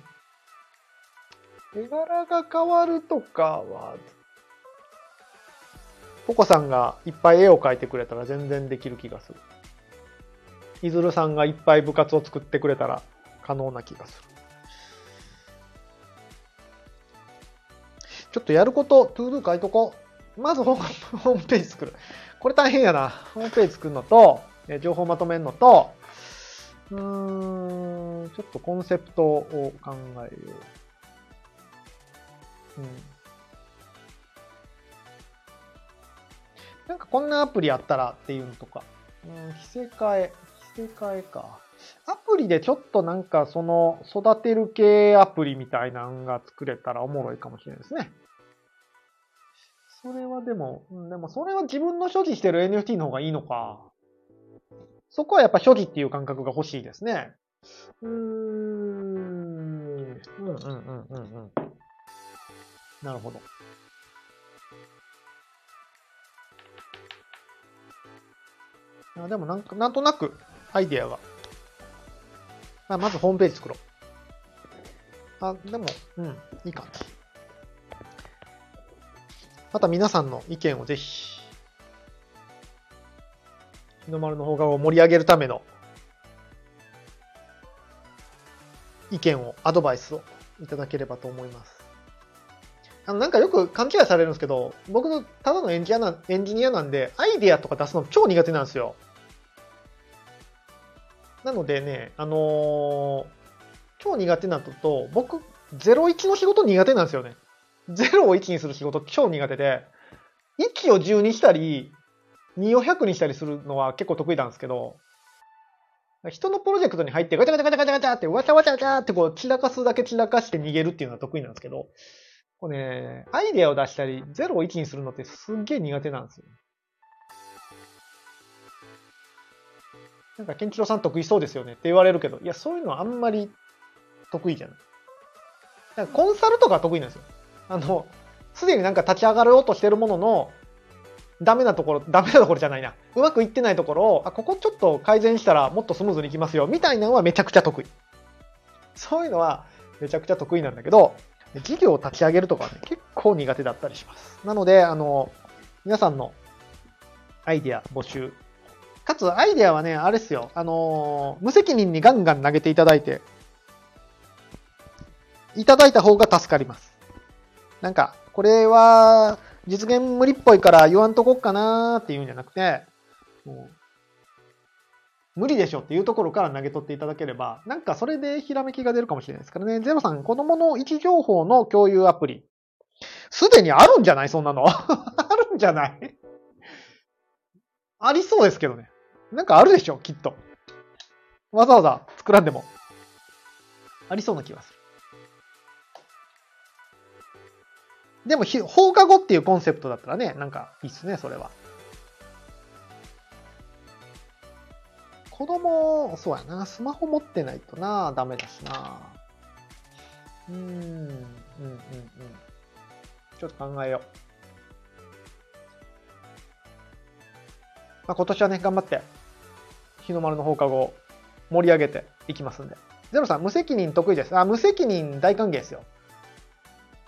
[SPEAKER 1] 絵柄が変わるとかは、ポコさんがいっぱい絵を描いてくれたら全然できる気がする。いずるさんがいっぱい部活を作ってくれたら可能な気がする。ちょっとやること、 ToDo 書いとこう。まずホームページ作る。これ大変やな。ホームページ作るのと、情報まとめるのと、うーん、ちょっとコンセプトを考えよう。うん。なんかこんなアプリあったらっていうのとか。うん、着せ替え、着せ替えか。アプリでちょっとなんかその育てる系アプリみたいなのが作れたらおもろいかもしれないですね。それはでも、でもそれは自分の所持してる NFT の方がいいのか。そこはやっぱ所持っていう感覚が欲しいですね。うーん。うんうんうんうんうん。なるほど。あでもなんか、なんとなくアイディアが。あまずホームページ作ろう。あ、でも、うん、いい感じ。また皆さんの意見をぜひ日の丸の放課後を盛り上げるための意見を、アドバイスをいただければと思います。あの、なんかよく勘違いされるんですけど、僕のただのエンジニアなエンジニアなんで、アイデアとか出すの超苦手なんですよ。なのでね、あのー、超苦手なのと、僕、01の仕事苦手なんですよね。0を1にする仕事超苦手で、1を10にしたり、2を100にしたりするのは結構得意なんですけど、人のプロジェクトに入ってガチャガチャガチャガチャガチャってわちゃわちゃわちゃってこう散らかすだけ散らかして逃げるっていうのは得意なんですけど、これね、アイデアを出したり0を1にするのってすっげえ苦手なんですよ。なんか、ケンチロさん得意そうですよねって言われるけど、いや、そういうのはあんまり得意じゃない。なんかコンサルとか得意なんですよ。あの、すでになんか立ち上がろうとしてるものの、ダメなところ、ダメなところじゃないな。うまくいってないところを、あ、ここちょっと改善したらもっとスムーズにいきますよ、みたいなのはめちゃくちゃ得意。そういうのはめちゃくちゃ得意なんだけど、事業を立ち上げるとかはね、結構苦手だったりします。なので、あの、皆さんのアイディア募集。かつ、アイディアはね、あれですよ。あの無責任にガンガン投げていただいて、いただいた方が助かります。なんか、これは、実現無理っぽいから言わんとこっかなーっていうんじゃなくて、もう無理でしょっていうところから投げ取っていただければ、なんかそれでひらめきが出るかもしれないですからね。ゼロさん、子供の位置情報の共有アプリ。すでにあるんじゃない？そんなの。あるんじゃない？ありそうですけどね。なんかあるでしょ？きっと。わざわざ作らんでも。ありそうな気がする。でも、放課後っていうコンセプトだったらね、なんかいいっすね、それは。子供、そうやな、スマホ持ってないとな、ダメだしな。うーん、うん、うん、うん。ちょっと考えよう。まあ、今年はね、頑張って、日の丸の放課後、盛り上げていきますんで。ゼロさん、無責任得意です。あ、無責任大歓迎ですよ。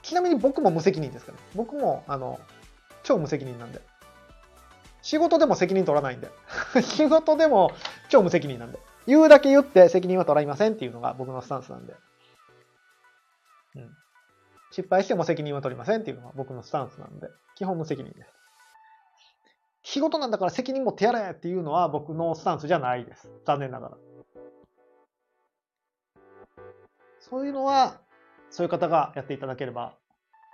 [SPEAKER 1] ちなみに僕も無責任ですから、ね、僕も、あの、超無責任なんで。仕事でも責任取らないんで。仕事でも超無責任なんで。言うだけ言って責任は取りませんっていうのが僕のスタンスなんで。うん。失敗しても責任は取りませんっていうのが僕のスタンスなんで。基本無責任です。仕事なんだから責任持ってやれっていうのは僕のスタンスじゃないです。残念ながら。そういうのはそういう方がやっていただければ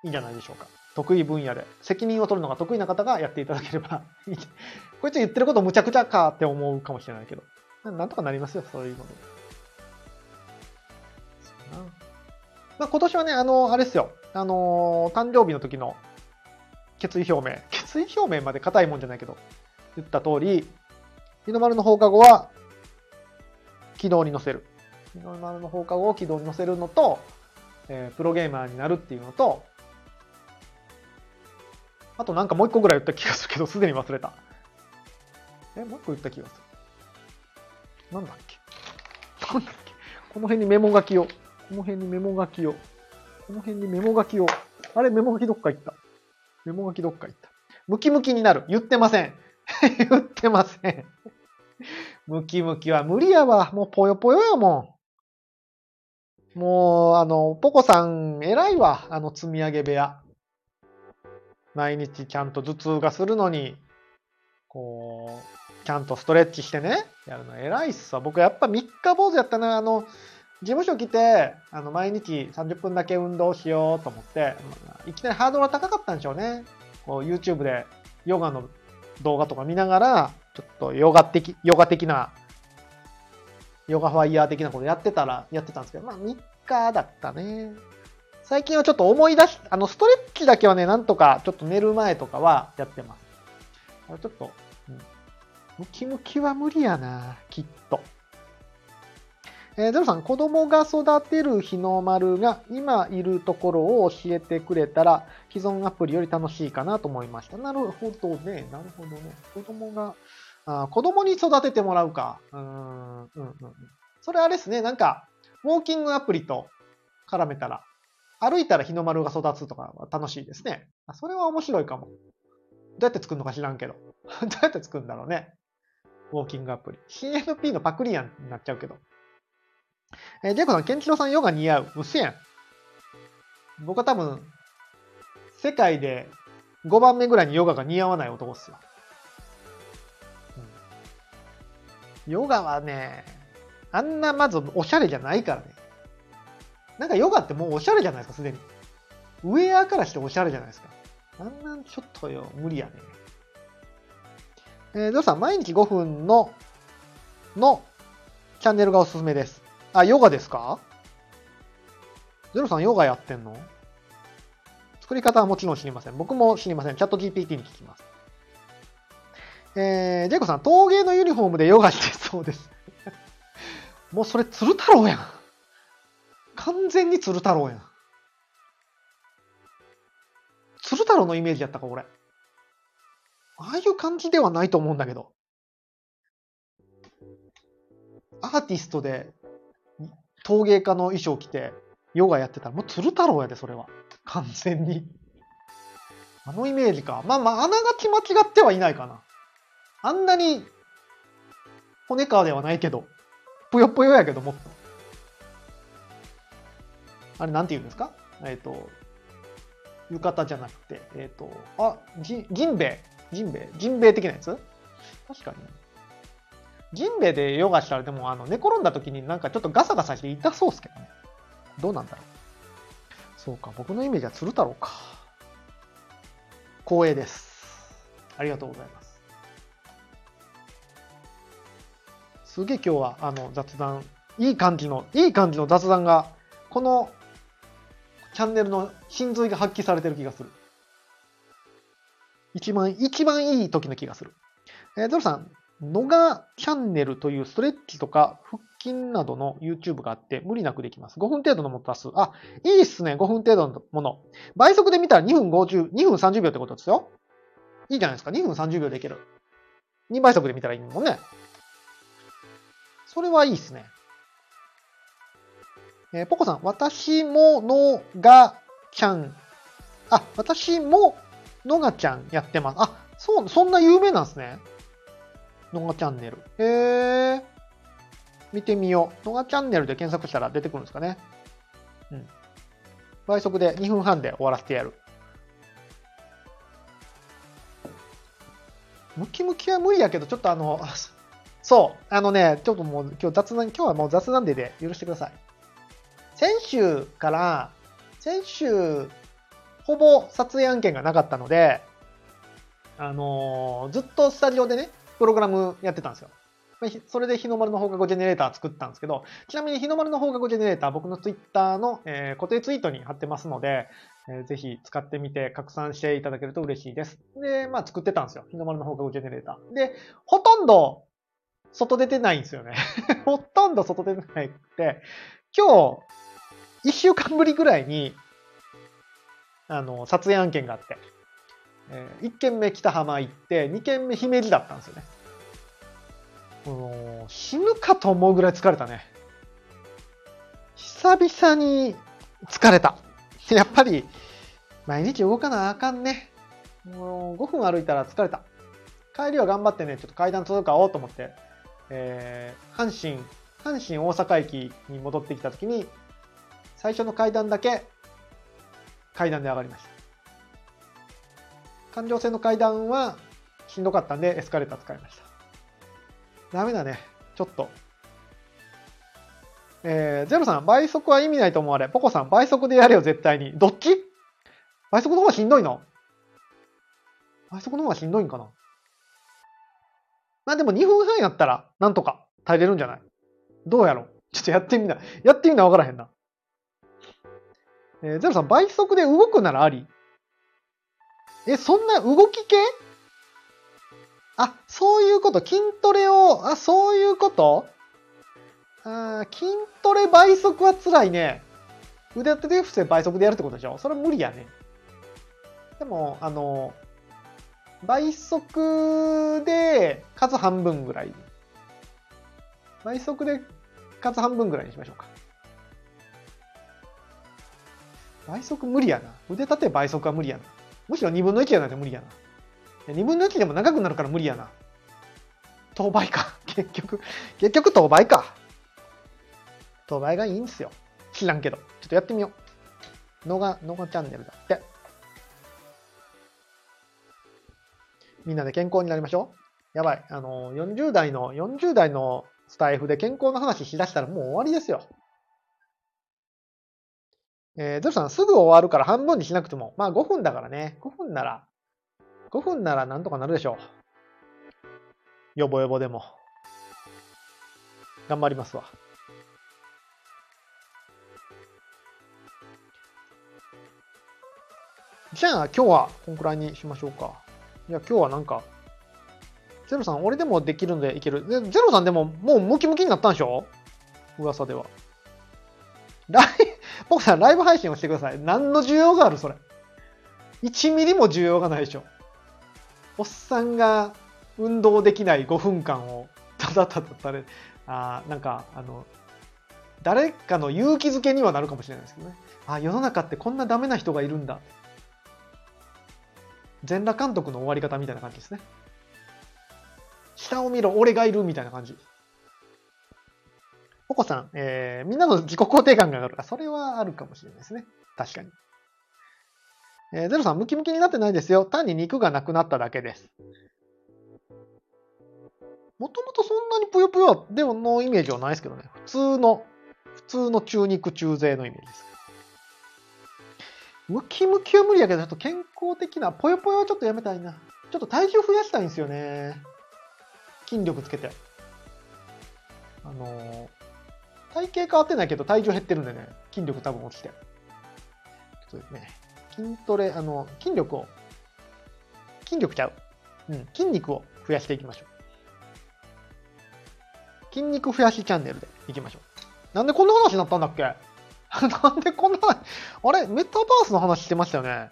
[SPEAKER 1] いいんじゃないでしょうか。得意分野で。責任を取るのが得意な方がやっていただければ いい。こいつ言ってることむちゃくちゃかって思うかもしれないけど。なんとかなりますよ、そういうので。まあ、今年はね、あの、あれですよ。あの、誕生日の時の決意表明。決意表明まで硬いもんじゃないけど、言った通り、日の丸の放課後は、軌道に乗せる。日の丸の放課後を軌道に乗せるのと、えー、プロゲーマーになるっていうのと、あとなんかもう一個ぐらい言った気がするけど、すでに忘れた。え、もう一個言った気がする。なんだっけ？なんだっけ？この辺にメモ書きを。この辺にメモ書きを。この辺にメモ書きを。あれ、メモ書きどっか行った。メモ書きどっか行った。ムキムキになる。言ってません。言ってません。ムキムキは無理やわ。もうぽよぽよやもん。もう、あの、ポコさん偉いわ。あの積み上げ部屋。毎日ちゃんと頭痛がするのに、こう、ちゃんとストレッチしてね、やるの偉いっすわ。僕やっぱ三日坊主やったな。あの、事務所来て、あの、毎日30分だけ運動しようと思って、いきなりハードルが高かったんでしょうね。こう、YouTube でヨガの動画とか見ながら、ちょっとヨガ的、ヨガ的な、ヨガファイヤー的なことやってたら、やってたんですけど、まあ3日だったね。最近はちょっと思い出し、あの、ストレッチだけはね、なんとか、ちょっと寝る前とかはやってます。あちょっと、うん、ムキムキは無理やな、きっと。えー、ゼロさん、子供が育てる日の丸が今いるところを教えてくれたら、既存アプリより楽しいかなと思いました。なるほどね。なるほどね。子供が、あ子供に育ててもらうか。うん、うん、うん。それあれですね。なんか、ウォーキングアプリと絡めたら歩いたら日の丸が育つとかは楽しいですね。それは面白いかも。どうやって作るのか知らんけど。どうやって作るんだろうね。ウォーキングアプリ。CNP のパクリやんになっちゃうけど。えー、ジェイコさん、ケンチロさんヨガ似合う。うせやん。僕は多分、世界で5番目ぐらいにヨガが似合わない男っすよ。ヨガはね、あんなまずおしゃれじゃないからね。なんかヨガってもうおしゃれじゃないですか、すでに。ウェアからしておしゃれじゃないですか。あんなんちょっとよ、無理やね。えー、どうさん、毎日5分の、のチャンネルがおすすめです。あ、ヨガですか？ゼロさん、ヨガやってんの？作り方はもちろん知りません。僕も知りません。チャット GPT に聞きます。えー、ジェイコさん、陶芸のユニフォームでヨガしてそうです。もうそれ、鶴太郎やん。完全に鶴太郎やん。鶴太郎のイメージやったか、俺。ああいう感じではないと思うんだけど。アーティストで陶芸家の衣装着てヨガやってたらもう鶴太郎やで、それは。完全に。あのイメージか。まあまあ、あながち間違ってはいないかな。あんなに骨川ではないけど、ぷよぷよやけどもっと。あれなんて言うんですか？えっ、ー、と、浴衣じゃなくて、えっ、ー、と、あ、じ、ジンベエ、ジンベエ、ジンベエ的なやつ？確かに。ジンベエでヨガしたらでもあの寝転んだ時になんかちょっとガサガサして痛そうっすけどね。どうなんだろう。そうか、僕のイメージは鶴太郎か。光栄です。ありがとうございます。すげえ今日はあの雑談、いい感じの、いい感じの雑談が、このチャンネルの真髄が発揮されてる気がする。一番、一番いい時の気がする。えー、ゾロさん、ノガチャンネルというストレッチとか腹筋などの YouTube があって無理なくできます。5分程度のもの足す。あ、いいっすね。5分程度のもの。倍速で見たら2分50、2分30秒ってことですよ。いいじゃないですか。2分30秒でいける。2倍速で見たらいいもんね。それはいいっすね。えー、ポコさん、私ものがちゃん。あ、私ものがちゃんやってます。あ、そう、そんな有名なんですね。のがチャンネル。へえ。見てみよう。のがチャンネルで検索したら出てくるんですかね。うん。倍速で2分半で終わらせてやる。ムキムキは無理やけど、ちょっとあの、そう、あのね、ちょっともう今日雑談、今日はもう雑談でで許してください。先週から、先週、ほぼ撮影案件がなかったので、あのー、ずっとスタジオでね、プログラムやってたんですよ。それで日の丸の放課後ジェネレーター作ったんですけど、ちなみに日の丸の放課後ジェネレーター、僕のツイッターの、えー、固定ツイートに貼ってますので、えー、ぜひ使ってみて拡散していただけると嬉しいです。で、まあ作ってたんですよ。日の丸の放課後ジェネレーター。で、ほとんど外出てないんですよね。ほとんど外出てないって、今日、一週間ぶりぐらいに、あの、撮影案件があって、えー、1軒目北浜行って、2軒目姫路だったんですよね。もう死ぬかと思うぐらい疲れたね。久々に疲れた。やっぱり、毎日動かなあかんね。もう5分歩いたら疲れた。帰りは頑張ってね、ちょっと階段届かおうと思って、えー、阪神、阪神大阪駅に戻ってきたときに、最初の階段だけ階段で上がりました。環状線の階段はしんどかったんでエスカレーター使いました。ダメだね。ちょっと。えー、ゼロさん、倍速は意味ないと思われ。ポコさん、倍速でやれよ、絶対に。どっち？倍速の方がしんどいの？倍速の方がしんどいんかな？まあでも2分半やったら、なんとか耐えれるんじゃない？どうやろう？ちょっとやってみな。やってみなわからへんな。えー、ゼロさん、倍速で動くならあり？え、そんな動き系？あ、そういうこと。筋トレを、あ、そういうこと？あ筋トレ倍速は辛いね。腕立て伏せ倍速でやるってことでしょ？それは無理やね。でも、あの、倍速で数半分ぐらい。倍速で数半分ぐらいにしましょうか。倍速無理やな。腕立て倍速は無理やな。むしろ2分の1やないと無理やな。2分の1でも長くなるから無理やな。当倍か。結局、結局当倍か。当倍がいいんですよ。知らんけど。ちょっとやってみよう。のが、のがチャンネルだって。みんなで健康になりましょう。やばい。あの、40代の、40代のスタイフで健康の話しだしたらもう終わりですよ。えー、ゼロさん、すぐ終わるから半分にしなくても。まあ5分だからね。5分なら5分ならなんとかなるでしょう。よぼよぼでも。頑張りますわ。じゃあ今日はこんくらいにしましょうか。いや、今日はなんか、ゼロさん、俺でもできるんでいける。ゼロさんでももうムキムキになったんでしょ？噂では。ライ、僕さん、ライブ配信をしてください。何の需要があるそれ。1ミリも需要がないでしょ。おっさんが運動できない5分間をただただたれ、あなんか、あの、誰かの勇気づけにはなるかもしれないですけどね。あ、世の中ってこんなダメな人がいるんだ。全裸監督の終わり方みたいな感じですね。下を見ろ、俺がいるみたいな感じ。ポコさん、えー、みんなの自己肯定感が上がるか。それはあるかもしれないですね。確かに。えー、ゼロさん、ムキムキになってないですよ。単に肉がなくなっただけです。もともとそんなにぷよぷよでものイメージはないですけどね。普通の、普通の中肉中背のイメージです。ムキムキは無理やけど、ちょっと健康的な、ぽよぽよはちょっとやめたいな。ちょっと体重増やしたいんですよね。筋力つけて。あのー、体型変わってないけど体重減ってるんでね、筋力多分落ちて。ちょっとね、筋トレ、あの、筋力を、筋力ちゃう。うん、筋肉を増やしていきましょう。筋肉増やしチャンネルでいきましょう。なんでこんな話になったんだっけ？なんでこんな、あれ？メタバースの話してましたよね。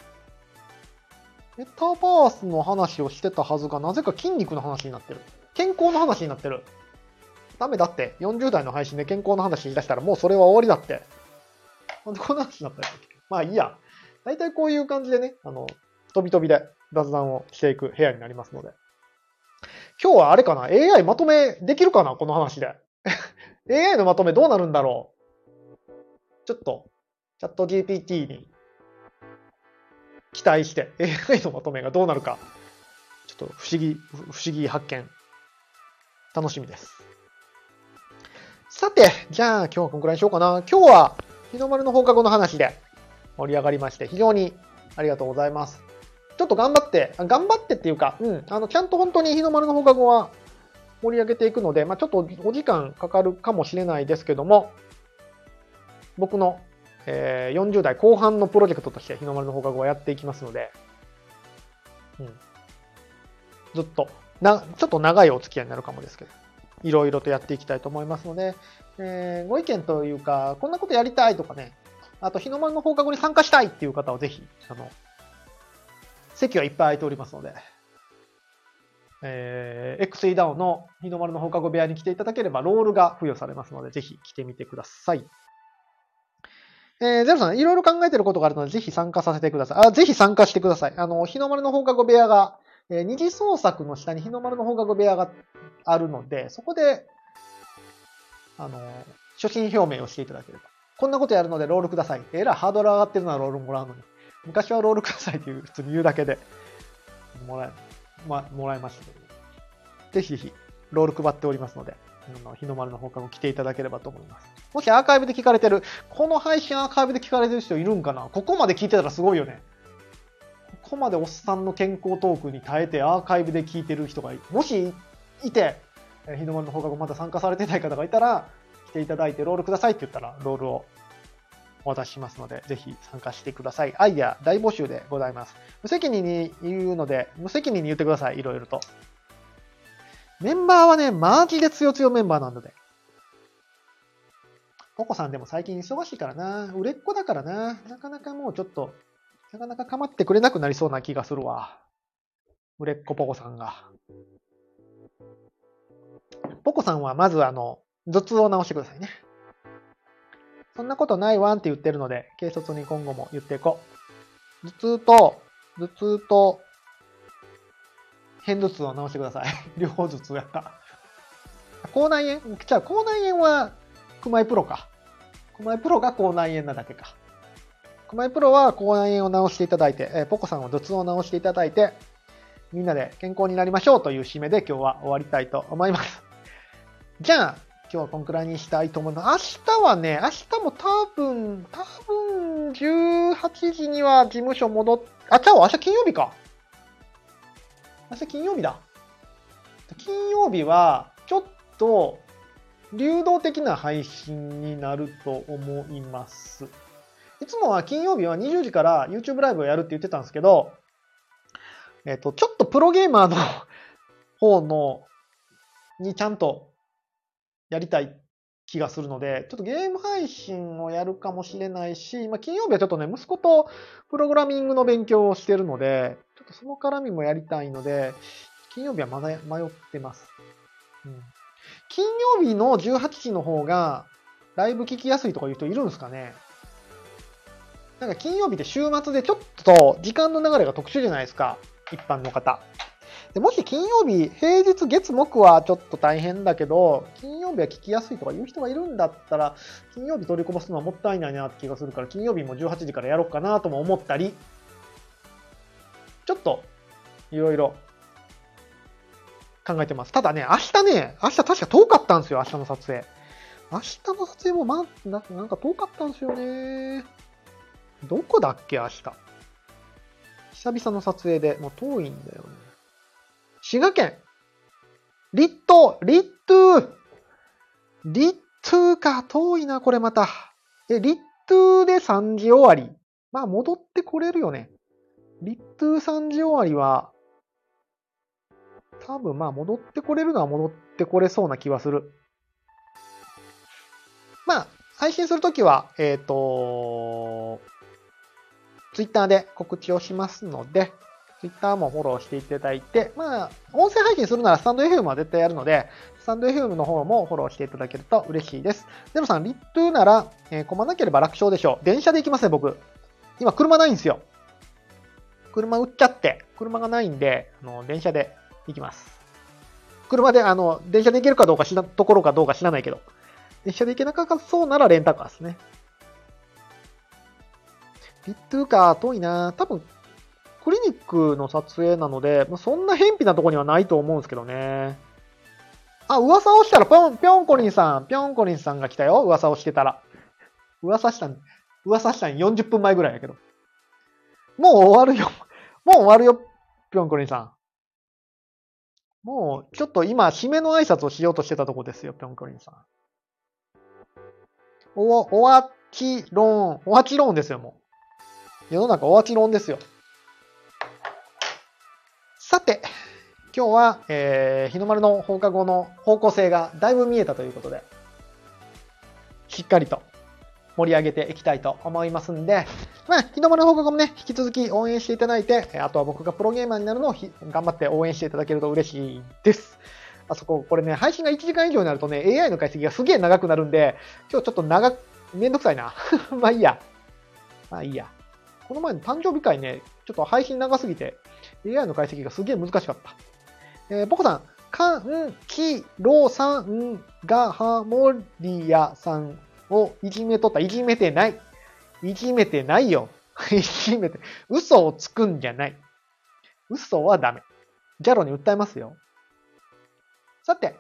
[SPEAKER 1] メタバースの話をしてたはずが、なぜか筋肉の話になってる。健康の話になってる。ダメだって。40代の配信で健康の話し出したらもうそれは終わりだって。なんでこんな話になったっけまあいいや。大体こういう感じでね、あの、飛び飛びで雑談をしていく部屋になりますので。今日はあれかな ?AI まとめできるかな？この話で。AI のまとめどうなるんだろう？ちょっと、チャット GPT に期待して AI のまとめがどうなるか、ちょっと不思議、不思議発見。楽しみです。さて、じゃあ今日はこんくらいにしようかな。今日は日の丸の放課後の話で盛り上がりまして、非常にありがとうございます。ちょっと頑張って、頑張ってっていうか、うん、あの、ちゃんと本当に日の丸の放課後は、盛り上げていくので、まあ、ちょっとお時間かかるかもしれないですけども、僕の、えー、40代後半のプロジェクトとして日の丸の放課後はやっていきますので、うん、ずっとな、ちょっと長いお付き合いになるかもですけど、いろいろとやっていきたいと思いますので、えー、ご意見というか、こんなことやりたいとかね、あと日の丸の放課後に参加したいっていう方はぜひ、あの、席はいっぱい空いておりますので、えー、XE ダウンの日の丸の放課後部屋に来ていただければロールが付与されますので、ぜひ来てみてください。えー、ゼロさん、いろいろ考えてることがあるので、ぜひ参加させてください。あ、ぜひ参加してください。あの、日の丸の放課後部屋が、え、二次創作の下に日の丸の放課後部屋があるので、そこで、あの、初心表明をしていただければ。こんなことやるのでロールください。えらいハードル上がってるのはロールもらうのに。昔はロールくださいっていう普通に言うだけで、もらえ、ま、もらいましたけど。ぜひぜひ、ロール配っておりますので、日の丸の放課後来ていただければと思います。もしアーカイブで聞かれてる、この配信アーカイブで聞かれてる人いるんかな？ここまで聞いてたらすごいよね。ここまでおっさんの健康トークに耐えてアーカイブで聞いてる人がもしいて、日の丸の放課後まだ参加されてない方がいたら、来ていただいてロールくださいって言ったら、ロールをお渡ししますので、ぜひ参加してください。アイデア大募集でございます。無責任に言うので、無責任に言ってください。いろいろと。メンバーはね、マージで強強メンバーなので。ポコさんでも最近忙しいからな。売れっ子だからな。なかなかもうちょっと、なかなか構ってくれなくなりそうな気がするわ。売れっ子ポコさんが。ポコさんはまずあの、頭痛を治してくださいね。そんなことないわんって言ってるので、軽率に今後も言っていこう。頭痛と、頭痛と、片頭痛を治してください。両方頭痛やった。口内炎？じゃあ、口内炎は、熊井プロか。熊井プロが口内炎なだけか。熊井プロは口内炎を治していただいて、えポコさんは頭痛を治していただいて、みんなで健康になりましょうという締めで今日は終わりたいと思います。じゃあ、今日はこんくらいにしたいと思います。明日はね、明日も多分、多分、18時には事務所戻っ、あ、ちゃう明日金曜日か。明日金曜日だ。金曜日は、ちょっと、流動的な配信になると思います。いつもは金曜日は20時から YouTube ライブをやるって言ってたんですけど、えっ、と、ちょっとプロゲーマーの方の、にちゃんとやりたい気がするので、ちょっとゲーム配信をやるかもしれないし、まあ、金曜日はちょっとね、息子とプログラミングの勉強をしてるので、ちょっとその絡みもやりたいので、金曜日はまだ迷ってます。うん、金曜日の18時の方が、ライブ聞きやすいとかいう人いるんですかね？なんか金曜日って週末でちょっと時間の流れが特殊じゃないですか。一般の方。でもし金曜日、平日月木はちょっと大変だけど、金曜日は聞きやすいとか言う人がいるんだったら、金曜日取り込ますのはもったいないなって気がするから、金曜日も18時からやろうかなとも思ったり、ちょっと、いろいろ考えてます。ただね、明日ね、明日確か遠かったんですよ、明日の撮影。明日の撮影もま、ななんか遠かったんですよね。どこだっけ、明日。久々の撮影で、もう遠いんだよね。滋賀県。リット、リットゥリットゥか、遠いな、これまた。え、リットゥで3時終わり。まあ、戻ってこれるよね。リットゥ3時終わりは、多分まあ、戻ってこれるのは戻ってこれそうな気はする。まあ、配信するときは、えっ、ー、と、ツイッターで告知をしますので、Twitter もフォローしていただいて、まあ、音声配信するならスタンド FM は絶対やるので、スタンド FM の方もフォローしていただけると嬉しいです。ゼロさん、リットゥなら、えー、混まなければ楽勝でしょう。電車で行きますね、僕。今、車ないんですよ。車売っちゃって、車がないんで、あの、電車で行きます。車で、あの、電車で行けるかどうか知ら、ところかどうか知らないけど、電車で行けなかったそうならレンタカーですね。リットゥーか、遠いな多分、クリニックの撮影なので、まあ、そんな偏僻なとこにはないと思うんですけどね。あ、噂をしたら、ぴょん、ぴょんこりんさん、ぴょんこりんさんが来たよ。噂をしてたら。噂したん、噂したん40分前ぐらいやけど。もう終わるよ。もう終わるよ、ぴょんこりんさん。もう、ちょっと今、締めの挨拶をしようとしてたとこですよ、ぴょんこりんさん。お、おわちろん、おわちろんですよ、もう。世の中おわちろんですよ。さて、今日は、えー、日の丸の放課後の方向性がだいぶ見えたということで、しっかりと盛り上げていきたいと思いますんで、まあ、日の丸の放課後もね、引き続き応援していただいて、あとは僕がプロゲーマーになるのを頑張って応援していただけると嬉しいです。あそこ、これね、配信が1時間以上になるとね、AI の解析がすげえ長くなるんで、今日ちょっと長く、めんどくさいな。まあいいや。まあいいや。この前の誕生日会ね、ちょっと配信長すぎて、AI の解析がすげえ難しかった。えー、ポコさん、かん、き、ろさんが、はもりやさんをいじめとった。いじめてない。いじめてないよ。いじめて、嘘をつくんじゃない。嘘はダメ。ギャロに訴えますよ。さて、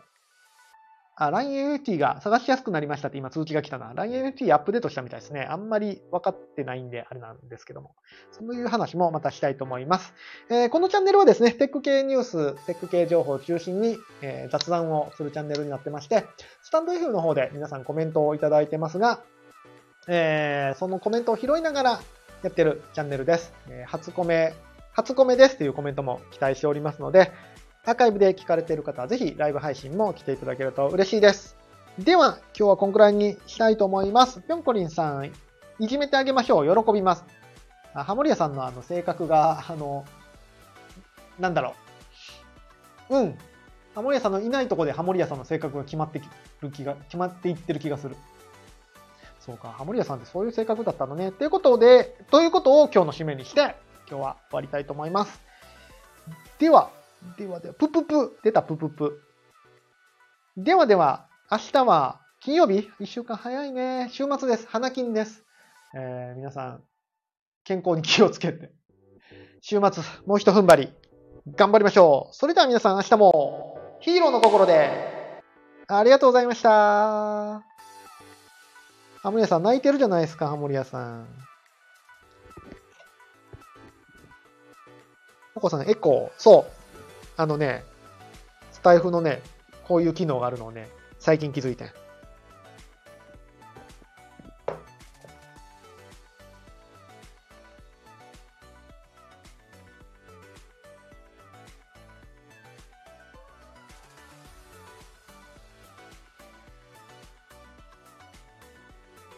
[SPEAKER 1] あ、LINENFT が探しやすくなりましたって今通知が来たな。LINENFT アップデートしたみたいですね。あんまり分かってないんであれなんですけども。そういう話もまたしたいと思います。えー、このチャンネルはですね、テック系ニュース、テック系情報を中心に、えー、雑談をするチャンネルになってまして、スタンド F の方で皆さんコメントをいただいてますが、えー、そのコメントを拾いながらやってるチャンネルです。え初コメ、初コメですっていうコメントも期待しておりますので、アーカイブで聞かれている方はぜひライブ配信も来ていただけると嬉しいです。では、今日はこんくらいにしたいと思います。ぴょんこりんさん、いじめてあげましょう。喜びます。ハモリアさんのあの性格が、あの、なんだろう。うん。ハモリアさんのいないとこでハモリアさんの性格が決まってる気が、決まっていってる気がする。そうか、ハモリアさんってそういう性格だったのね。ということで、ということを今日の締めにして、今日は終わりたいと思います。では、ではでは、ぷぷぷ。出たぷぷぷ。ではでは、明日は金曜日？一週間早いね。週末です。花金です。えー、皆さん、健康に気をつけて。週末、もう一踏ん張り、頑張りましょう。それでは皆さん、明日も、ヒーローの心で、ありがとうございました。ハモリアさん、泣いてるじゃないですか、ハモリアさん。ポコさん、エコー。そう。あのね、スタイフのね、こういう機能があるのをね、最近気づいてん。